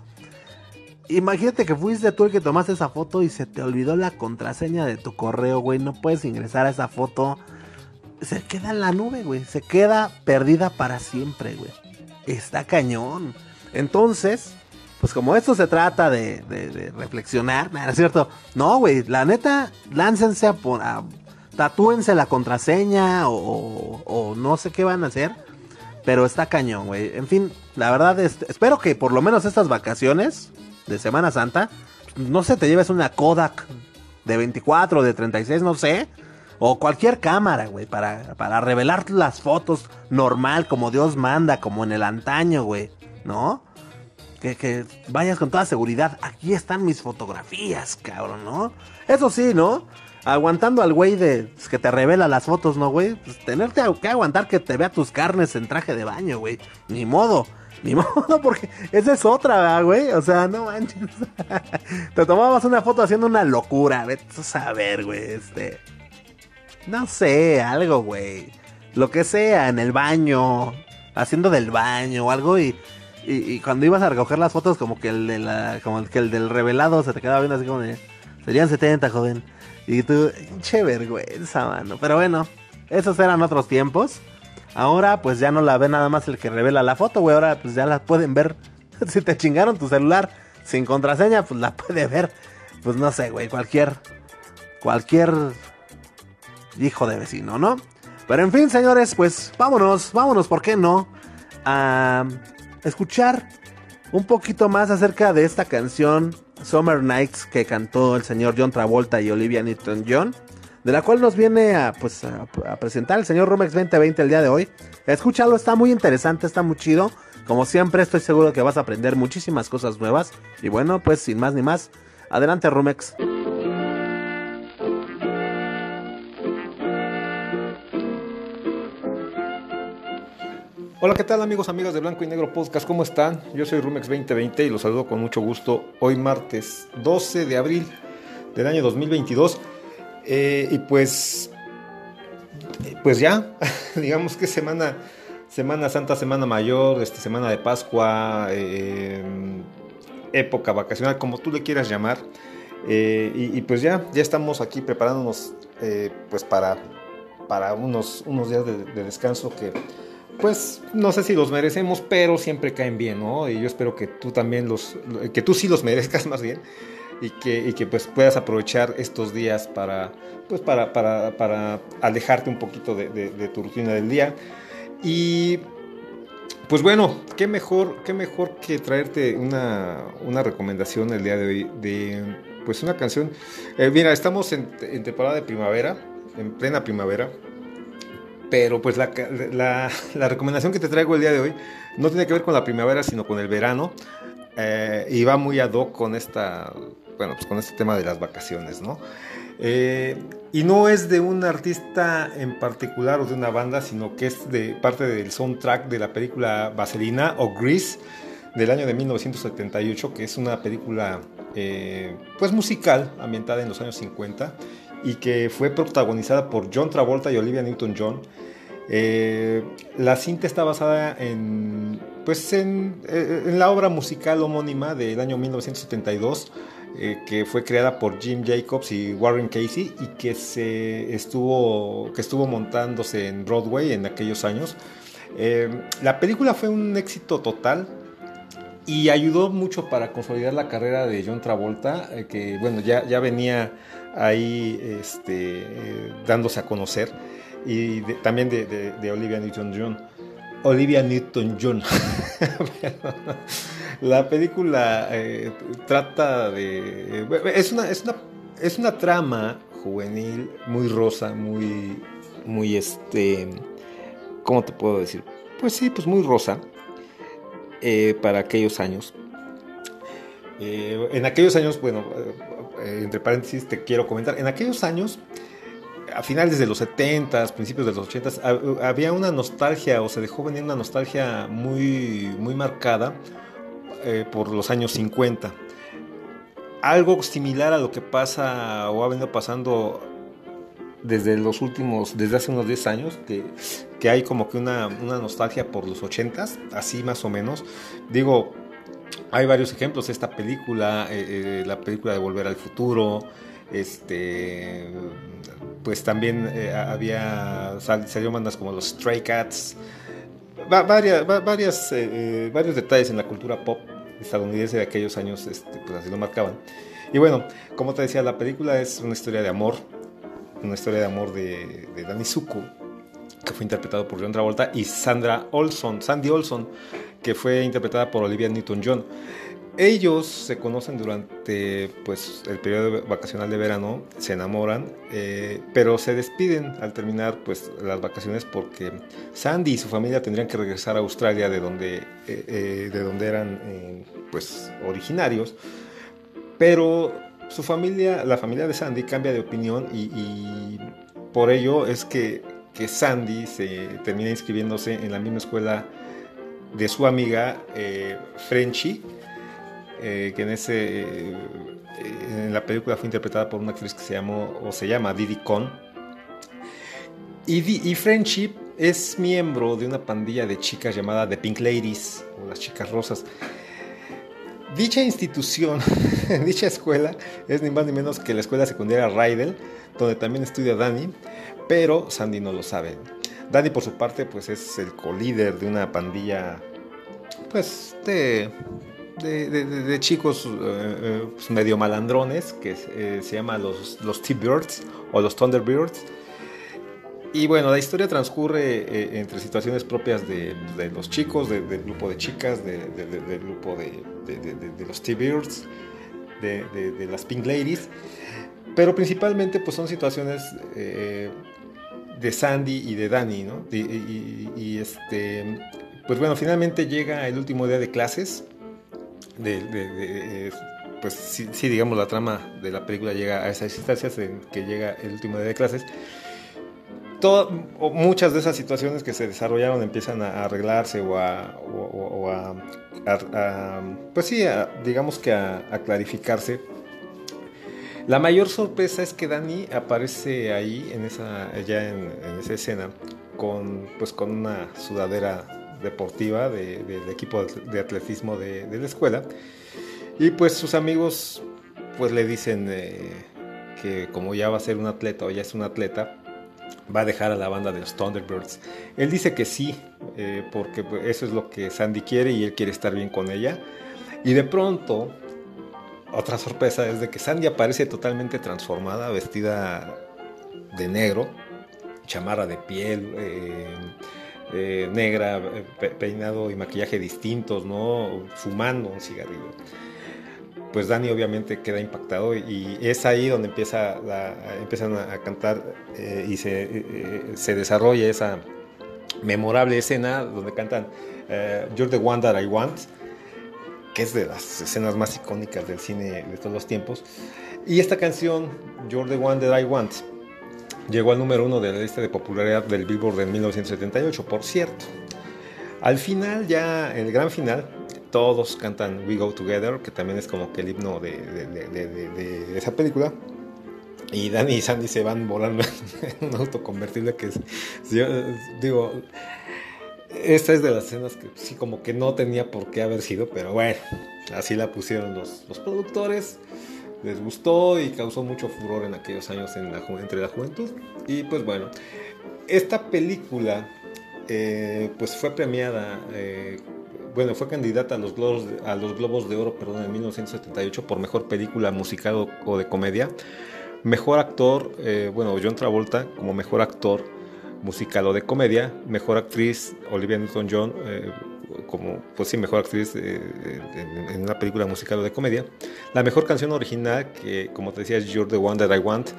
Imagínate que fuiste tú el que tomaste esa foto y se te olvidó la contraseña de tu correo, güey. No puedes ingresar a esa foto. Se queda en la nube, güey. Se queda perdida para siempre, güey. Está cañón. Entonces, pues como esto se trata de, de, reflexionar, ¿no es cierto? No, güey, la neta, láncense a, a tatúense la contraseña o, o- no sé qué van a hacer. Pero está cañón, güey. En fin, la verdad, es- espero que por lo menos estas vacaciones de Semana Santa, no sé, te lleves una Kodak de 24, de 36, no sé. O cualquier cámara, güey, para, para revelar las fotos normal, como Dios manda, como en el antaño, güey, ¿no? Que, que vayas con toda seguridad. Aquí están mis fotografías, cabrón, ¿no? Eso sí, ¿no? Aguantando al güey de pues, que te revela las fotos, ¿no, güey? Pues tenerte que aguantar que te vea tus carnes en traje de baño, güey. Ni modo. Ni modo, <laughs> porque esa es otra, ¿verdad, güey. O sea, no manches. <laughs> te tomabas una foto haciendo una locura. Vete a saber, güey. Este. No sé, algo, güey. Lo que sea, en el baño. Haciendo del baño o algo y. Y, y cuando ibas a recoger las fotos, como que el de la, como que el del revelado se te quedaba viendo así como de, serían 70, joven. Y tú, che vergüenza, mano. Pero bueno, esos eran otros tiempos. Ahora, pues ya no la ve nada más el que revela la foto, güey. Ahora, pues ya la pueden ver. <laughs> si te chingaron tu celular sin contraseña, pues la puede ver. Pues no sé, güey. Cualquier, cualquier hijo de vecino, ¿no? Pero en fin, señores, pues vámonos, vámonos, ¿por qué no? A escuchar un poquito más acerca de esta canción Summer Nights que cantó el señor John Travolta y Olivia Newton-John, de la cual nos viene a, pues, presentar el señor Rumex 2020 el día de hoy. Escúchalo, está muy interesante, está muy chido. Como siempre, estoy seguro que vas a aprender muchísimas cosas nuevas. Y bueno, pues sin más ni más, adelante Rumex. Hola, ¿qué tal amigos, amigas de Blanco y Negro Podcast? ¿Cómo están? Yo soy Rumex 2020 y los saludo con mucho gusto hoy martes 12 de abril del año 2022. Eh, y pues, eh, pues ya, <laughs> digamos que semana, semana Santa, Semana Mayor, este, Semana de Pascua, eh, época vacacional, como tú le quieras llamar. Y, pues ya, ya estamos aquí preparándonos pues para, para unos, unos días de descanso que pues no sé si los merecemos, pero siempre caen bien, ¿no? Y yo espero que tú también los, que tú sí los merezcas <laughs> más bien, y que, y que pues puedas aprovechar estos días para, pues para, para, para alejarte un poquito de, tu rutina del día. Y pues bueno, qué mejor, qué mejor que traerte una, una recomendación el día de hoy de pues una canción. Eh, mira, estamos en, en temporada de primavera, en plena primavera pero pues la, la, la, recomendación que te traigo el día de hoy no tiene que ver con la primavera, sino con el verano. Eh, y va muy ad hoc con esta, bueno, pues con este tema de las vacaciones, ¿no? Eh, y no es de un artista en particular o de una banda, sino que es de parte del soundtrack de la película Vaselina o Grease del año de 1978, que es una película eh, pues musical ambientada en los años 50 y que fue protagonizada por John Travolta y Olivia Newton-John. Eh, la cinta está basada en, pues en, eh, en, la obra musical homónima del año 1972 eh, que fue creada por Jim Jacobs y Warren Casey y que, se estuvo, que estuvo montándose en Broadway en aquellos años. Eh, la película fue un éxito total y ayudó mucho para consolidar la carrera de John Travolta, eh, que bueno, ya, ya venía ahí este, dándose a conocer, y también de, de Olivia Newton-John. Olivia Newton-John. <laughs> la película eh, trata de... Es una, es, una, es una trama juvenil muy rosa, muy... Muy este... ¿Cómo te puedo decir? Pues sí, pues muy rosa. Eh, para aquellos años. Eh, en aquellos años, bueno, eh, entre paréntesis te quiero comentar, en aquellos años a finales de los 70, principios de los 80, había una nostalgia o se dejó venir una nostalgia muy, muy marcada eh, por los años 50. Algo similar a lo que pasa o ha venido pasando desde los últimos, desde hace unos 10 años, que, que hay como que una, una, nostalgia por los 80, así más o menos. Digo, hay varios ejemplos, esta película, eh, eh, la película de Volver al Futuro, este pues también eh, había salieron bandas como los Stray Cats. Va, varias, va, varias eh, eh, varios detalles en la cultura pop estadounidense de aquellos años este, pues así lo marcaban. Y bueno como te decía la película es una historia de amor una historia de amor de, de Danny Zuko que fue interpretado por John Travolta y Sandra Olson Sandy Olson que fue interpretada por Olivia Newton-John ellos se conocen durante pues, el periodo vacacional de verano, se enamoran, eh, pero se despiden al terminar pues, las vacaciones porque Sandy y su familia tendrían que regresar a Australia de donde, eh, eh, de donde eran pues, originarios. Pero su familia, la familia de Sandy cambia de opinión y, por ello es que, que, Sandy se termina inscribiéndose en la misma escuela de su amiga Frenchy eh, que en ese eh, en la película fue interpretada por una actriz que se llamó o se llama Didi Con. Y, y, Friendship es miembro de una pandilla de chicas llamada The Pink Ladies o las chicas rosas. Dicha institución, <laughs> dicha escuela, es ni más ni menos que la escuela secundaria Rydell, donde también estudia Danny, pero Sandy no lo sabe. Danny por su parte pues es el co-líder de una pandilla pues de de, chicos eh, pues medio malandrones que eh, se llama los, los T-Birds o los Thunderbirds. Y bueno, la historia transcurre eh, entre situaciones propias de, los chicos, del grupo de chicas, del grupo de, los T-Birds, de, las Pink Ladies. Pero principalmente pues son situaciones de Sandy y de Danny, ¿no? Y, y, este, pues bueno, finalmente llega el último día de clases de, pues sí, sí, digamos, la trama de la película llega a esas instancias en que llega el último día de clases. Todo, o muchas de esas situaciones que se desarrollaron empiezan a arreglarse o a, o, a, pues sí, digamos que a, clarificarse. La mayor sorpresa es que Dani aparece ahí en esa, ya en, en esa escena con, pues con una sudadera deportiva de, de, del equipo de atletismo de, de, la escuela. Y pues sus amigos pues le dicen eh, que como ya va a ser un atleta o ya es un atleta, va a dejar a la banda de los Thunderbirds. Él dice que sí, eh, porque pues, eso es lo que Sandy quiere y él quiere estar bien con ella. Y de pronto, otra sorpresa es de que Sandy aparece totalmente transformada, vestida de negro, chamarra de piel, eh, eh, negra, pe peinado y maquillaje distintos, ¿no? Fumando un cigarrillo. Pues Dani obviamente queda impactado y es ahí donde empieza empiezan a cantar eh, y se, eh, se, desarrolla esa memorable escena donde cantan eh, You're the One That I Want, que es de las escenas más icónicas del cine de todos los tiempos. Y esta canción, You're the One That I Want, Llegó al número uno de la lista de popularidad del Billboard en 1978, por cierto. Al final, ya el gran final, todos cantan We Go Together, que también es como que el himno de, de- de- de- esa película. Y Danny y Sandy se van volando <laughs> en un auto convertible que es, yo digo, esta es de las escenas que sí como que no tenía por qué haber sido, pero bueno, así la pusieron los, los productores, les gustó y causó mucho furor en aquellos años entre la juventud. Y pues bueno, esta película eh, pues fue premiada, eh, bueno, fue candidata a los, globos, a los Globos de Oro, perdón, en 1978 por mejor película musical o, de comedia. Mejor actor, eh, bueno, John Travolta como mejor actor musical o de comedia. Mejor actriz, Olivia Newton-John como, pues sí, mejor actriz eh, en, en una película musical o de comedia. La mejor canción original, que como te decía, es You're the One That I Want.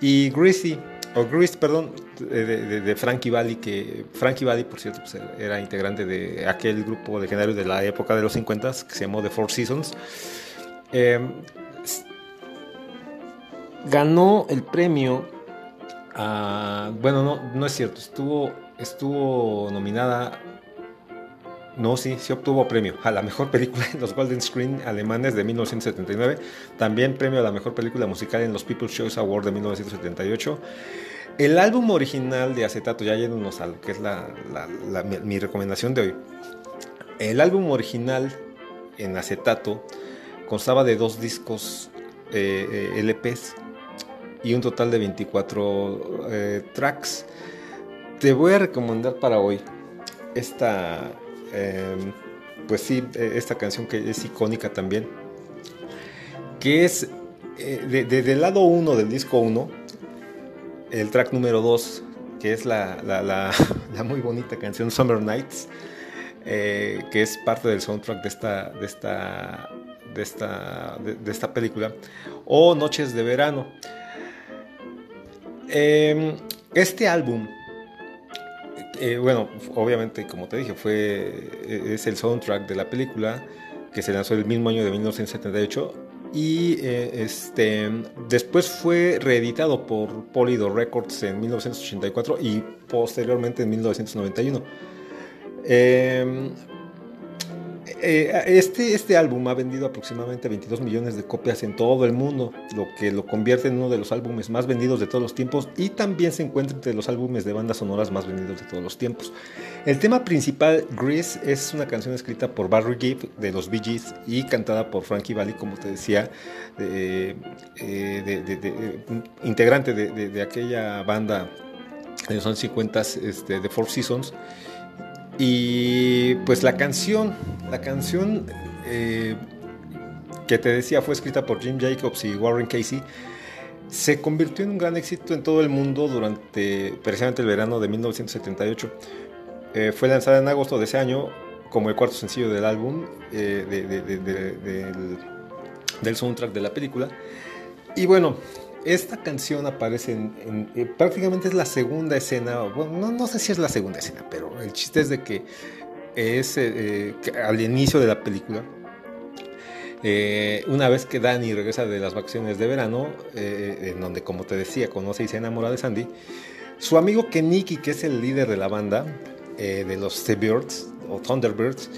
Y Greasy, o Grease, perdón, de, de- de Frankie Valli, que Frankie Valli, por cierto, pues, era integrante de aquel grupo legendario de la época de los 50 que se llamó The Four Seasons. Eh, ganó el premio a- bueno, no, no es cierto, estuvo, estuvo nominada no, sí, sí obtuvo premio a la mejor película en los Golden Screen alemanes de 1979. También premio a la mejor película musical en los People's Choice Award de 1978. El álbum original de Acetato, ya yéndonos a lo que es la, mi recomendación de hoy. El álbum original en acetato constaba de dos discos eh, eh, LPs y un total de 24 eh, tracks. Te voy a recomendar para hoy esta, eh, pues sí, eh, esta canción que es icónica también, que es eh, de- del lado 1 del disco 1, el track número 2, que es <laughs> la, muy bonita canción Summer Nights, eh, que es parte del soundtrack de esta, de esta, de esta, de- esta película, o Noches de Verano. Eh, este álbum, eh, bueno, obviamente, como te dije, fue, eh, es el soundtrack de la película que se lanzó el mismo año de 1978 y eh, este, después fue reeditado por Polydor Records en 1984 y posteriormente en 1991. Eh, eh, este, este álbum ha vendido aproximadamente 22 millones de copias en todo el mundo, lo que lo convierte en uno de los álbumes más vendidos de todos los tiempos y también se encuentra entre los álbumes de bandas sonoras más vendidos de todos los tiempos. El tema principal, Grease, es una canción escrita por Barry Gibb de los Bee Gees y cantada por Frankie Valli, como te decía, de- eh, integrante de aquella banda de los años 50 este, de Four Seasons. Y pues la canción, la canción eh, que te decía fue escrita por Jim Jacobs y Warren Casey, se convirtió en un gran éxito en todo el mundo durante precisamente el verano de 1978. Eh, fue lanzada en agosto de ese año como el cuarto sencillo del álbum, eh, de- de- de- de- del, del soundtrack de la película. Y bueno, esta canción aparece en, en- eh, prácticamente es la segunda escena, bueno, no, no sé si es la segunda escena, pero el chiste es de que es eh, eh, al inicio de la película, una vez que Danny regresa de las vacaciones de verano, en donde como te decía conoce y se enamora de Sandy, su amigo Keniki, que es el líder de la banda de los T-Birds o Thunderbirds,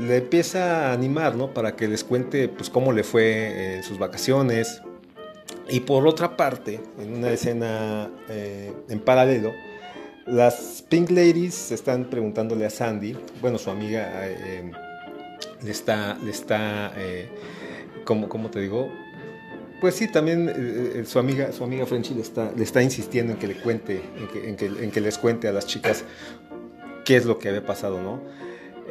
le empieza a animar, ¿no? Para que les cuente, pues, cómo le fue en sus vacaciones. Y por otra parte, en una escena eh, en paralelo, las Pink Ladies están preguntándole a Sandy, bueno, su amiga eh, le está, le está, eh, ¿cómo, te digo? Pues sí, también eh, su amiga, su amiga Frenchy le está, le está insistiendo en que le cuente, en que- en que les cuente a las chicas qué es lo que había pasado, ¿no?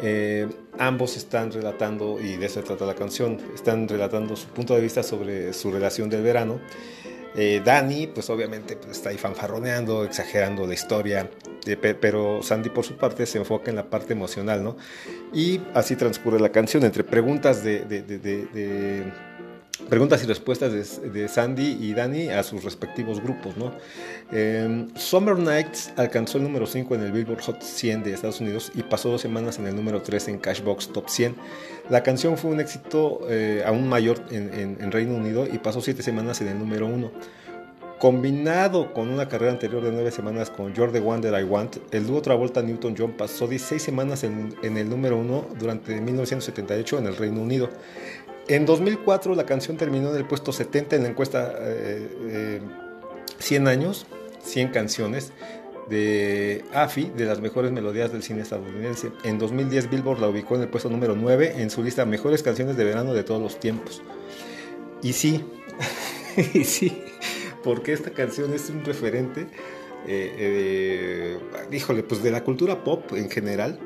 Eh, ambos están relatando, y de eso trata la canción, están relatando su punto de vista sobre su relación del verano. Eh, Danny, pues obviamente pues, está ahí fanfarroneando, exagerando la historia, eh, pe- pero Sandy por su parte se enfoca en la parte emocional, ¿no? Y así transcurre la canción entre preguntas de- de- de- de- preguntas y respuestas de, de Sandy y Danny a sus respectivos grupos, ¿no? Eh, Summer Nights alcanzó el número 5 en el Billboard Hot 100 de Estados Unidos y pasó dos semanas en el número 3 en Cashbox Top 100. La canción fue un éxito eh, aún mayor en, en- en Reino Unido y pasó siete semanas en el número 1. Combinado con una carrera anterior de nueve semanas con You're the One That I Want, el dúo Travolta Newton John pasó 16 semanas en, en el número uno durante 1978 en el Reino Unido. En 2004 la canción terminó en el puesto 70 en la encuesta eh, eh, 100 años, 100 canciones de AFI de las mejores melodías del cine estadounidense. En 2010 Billboard la ubicó en el puesto número 9 en su lista Mejores canciones de verano de todos los tiempos. Y sí, <laughs> y sí, porque esta canción es un referente, eh, eh, híjole, pues de la cultura pop en general,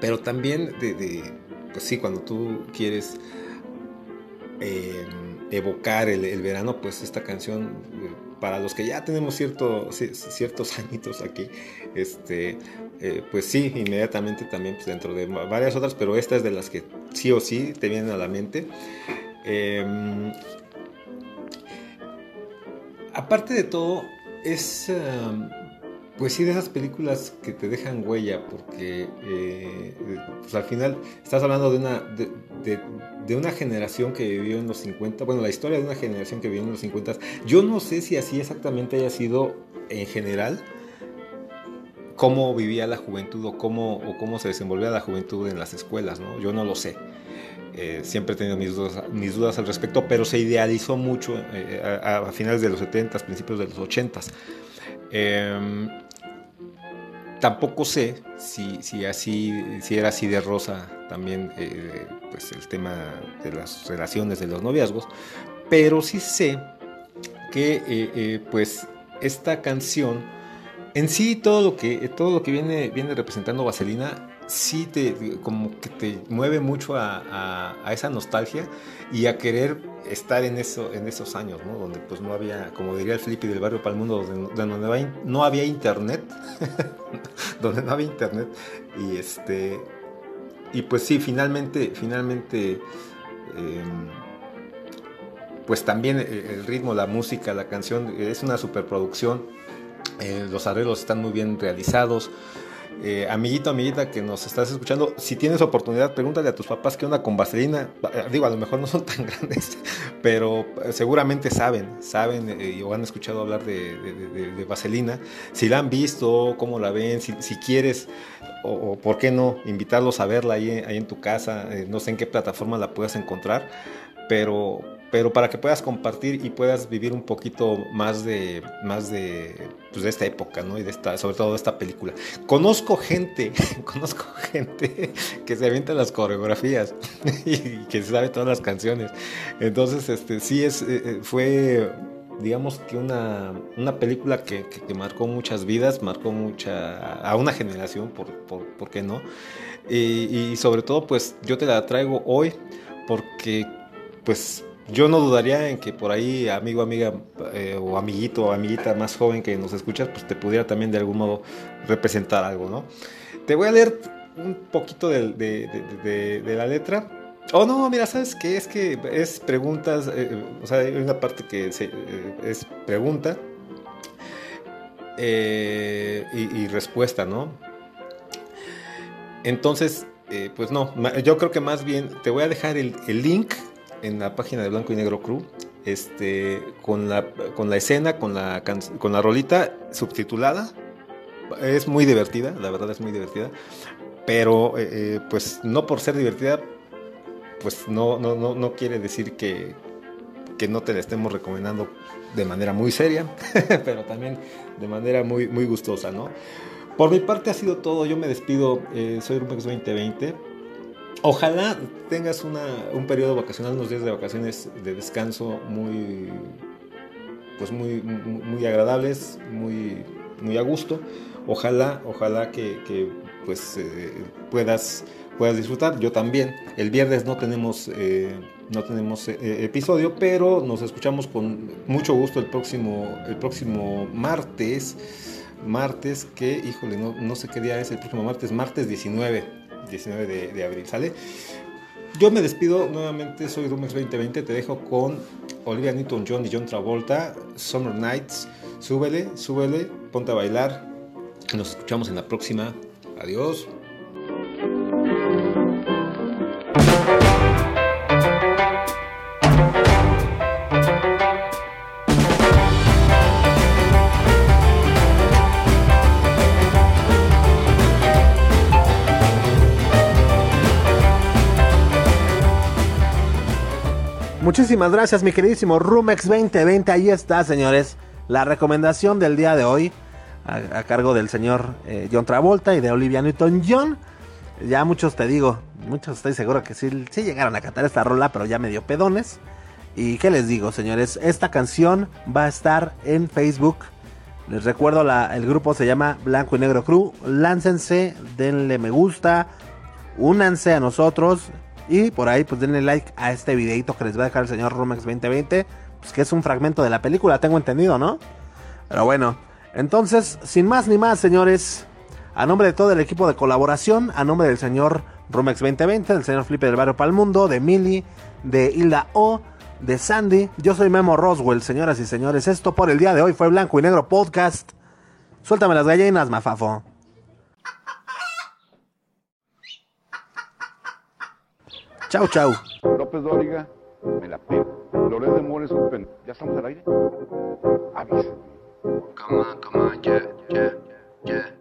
pero también de pues sí, cuando tú quieres eh, evocar el, verano, pues esta canción, eh, para los que ya tenemos cierto, ciertos <laughs> añitos aquí, este, eh, pues sí, inmediatamente también pues dentro de varias otras, pero esta es de las que sí o sí te vienen a la mente. Eh, aparte de todo, es um, pues sí de esas películas que te dejan huella, porque eh, pues al final estás hablando de una, de, una generación que vivió en los 50, bueno, la historia de una generación que vivió en los 50. Yo no sé si así exactamente haya sido en general cómo vivía la juventud o cómo, o cómo se desenvolvía la juventud en las escuelas, ¿no? Yo no lo sé. Eh, siempre he tenido mis dudas, mis dudas, al respecto, pero se idealizó mucho eh, a, finales de los 70, principios de los 80. Eh, tampoco sé si, si, así, si era así de rosa también eh, pues el tema de las relaciones de los noviazgos, pero sí sé que eh, eh, pues esta canción en sí todo lo que todo lo que viene viene representando Vaselina sí te como que te mueve mucho a, a, esa nostalgia y a querer estar en eso en esos años ¿no? donde pues no había como diría el Flippy del barrio Palmundo donde, donde no había internet <laughs> donde no había internet. Y este y pues sí finalmente finalmente eh, pues también el ritmo la música la canción es una superproducción. Eh, los arreglos están muy bien realizados eh, amiguito, amiguita que nos estás escuchando, si tienes oportunidad, pregúntale a tus papás qué onda con vaselina. Digo, a lo mejor no son tan <laughs> grandes, pero seguramente saben, saben eh, o han escuchado hablar de, de, vaselina. Si la han visto, cómo la ven, si, quieres, o, por qué no, invitarlos a verla ahí, ahí en tu casa. Eh, no sé en qué plataforma la puedas encontrar, pero, pero para que puedas compartir y puedas vivir un poquito más de, más de, pues de esta época, ¿no? Y de esta, sobre todo de esta película. Conozco gente, <laughs> conozco gente que se avienta las coreografías <laughs> y que sabe todas las canciones. Entonces, este, sí es, fue, digamos que una, una película que, que, que, marcó muchas vidas, marcó mucha, a una generación, por, por, por qué no? Y, y sobre todo, pues yo te la traigo hoy porque, pues, yo no dudaría en que por ahí, amigo, amiga, eh, o amiguito o amiguita más joven que nos escuchas, pues te pudiera también de algún modo representar algo, ¿no? Te voy a leer un poquito de, la letra. Oh, no, mira, ¿sabes qué? Es que es preguntas, eh, o sea, hay una parte que eh, es pregunta y, respuesta, ¿no? Entonces, pues no, yo creo que más bien te voy a dejar el link en la página de Blanco y Negro Crew este, con, la, con la escena, con la, con la rolita subtitulada. Es muy divertida, la verdad es muy divertida. Pero, eh, pues no por ser divertida, pues no, no, no, no quiere decir que, que no te la estemos recomendando de manera muy seria, <laughs> pero también de manera muy, muy gustosa, ¿no? Por mi parte ha sido todo, yo me despido, eh, soy Rumex 2020 Ojalá tengas una, un periodo vacacional, unos días de vacaciones de descanso muy, pues muy, muy, agradables, muy, muy a gusto. Ojalá, ojalá que, que pues eh, puedas, puedas disfrutar. Yo también. El viernes no tenemos, eh, no tenemos eh, episodio, pero nos escuchamos con mucho gusto el próximo, el próximo martes. Martes que, híjole, no, no sé qué día es el próximo martes, martes 19 19 de, abril, ¿sale? Yo me despido nuevamente, soy Rumex 2020, te dejo con Olivia Newton-John y John Travolta, Summer Nights, súbele, súbele, ponte a bailar, nos escuchamos en la próxima, adiós. Muchísimas gracias, mi queridísimo Rumex 2020. Ahí está, señores. La recomendación del día de hoy, a, cargo del señor eh, John Travolta y de Olivia Newton-John. Ya muchos te digo, muchos estoy seguro que sí, llegaron a cantar esta rola, pero ya medio pedones. Y qué les digo, señores, esta canción va a estar en Facebook. Les recuerdo, la, el grupo se llama Blanco y Negro Crew. Láncense, denle me gusta, únanse a nosotros. Y por ahí, pues denle like a este videito que les va a dejar el señor Romex 2020. Pues que es un fragmento de la película, tengo entendido, ¿no? Pero bueno, entonces, sin más ni más, señores. A nombre de todo el equipo de colaboración, a nombre del señor Romex 2020, del señor Flipe del Barrio Palmundo, de Mili, de Hilda O, de Sandy, yo soy Memo Roswell, señoras y señores. Esto por el día de hoy fue Blanco y Negro Podcast. Suéltame las gallinas, mafafo. Chau, chau. López Dóriga, me la pego. Loret de Mores, un pen. ¿Ya estamos al aire? Aviso. Come on, come on, yeah, yeah, yeah,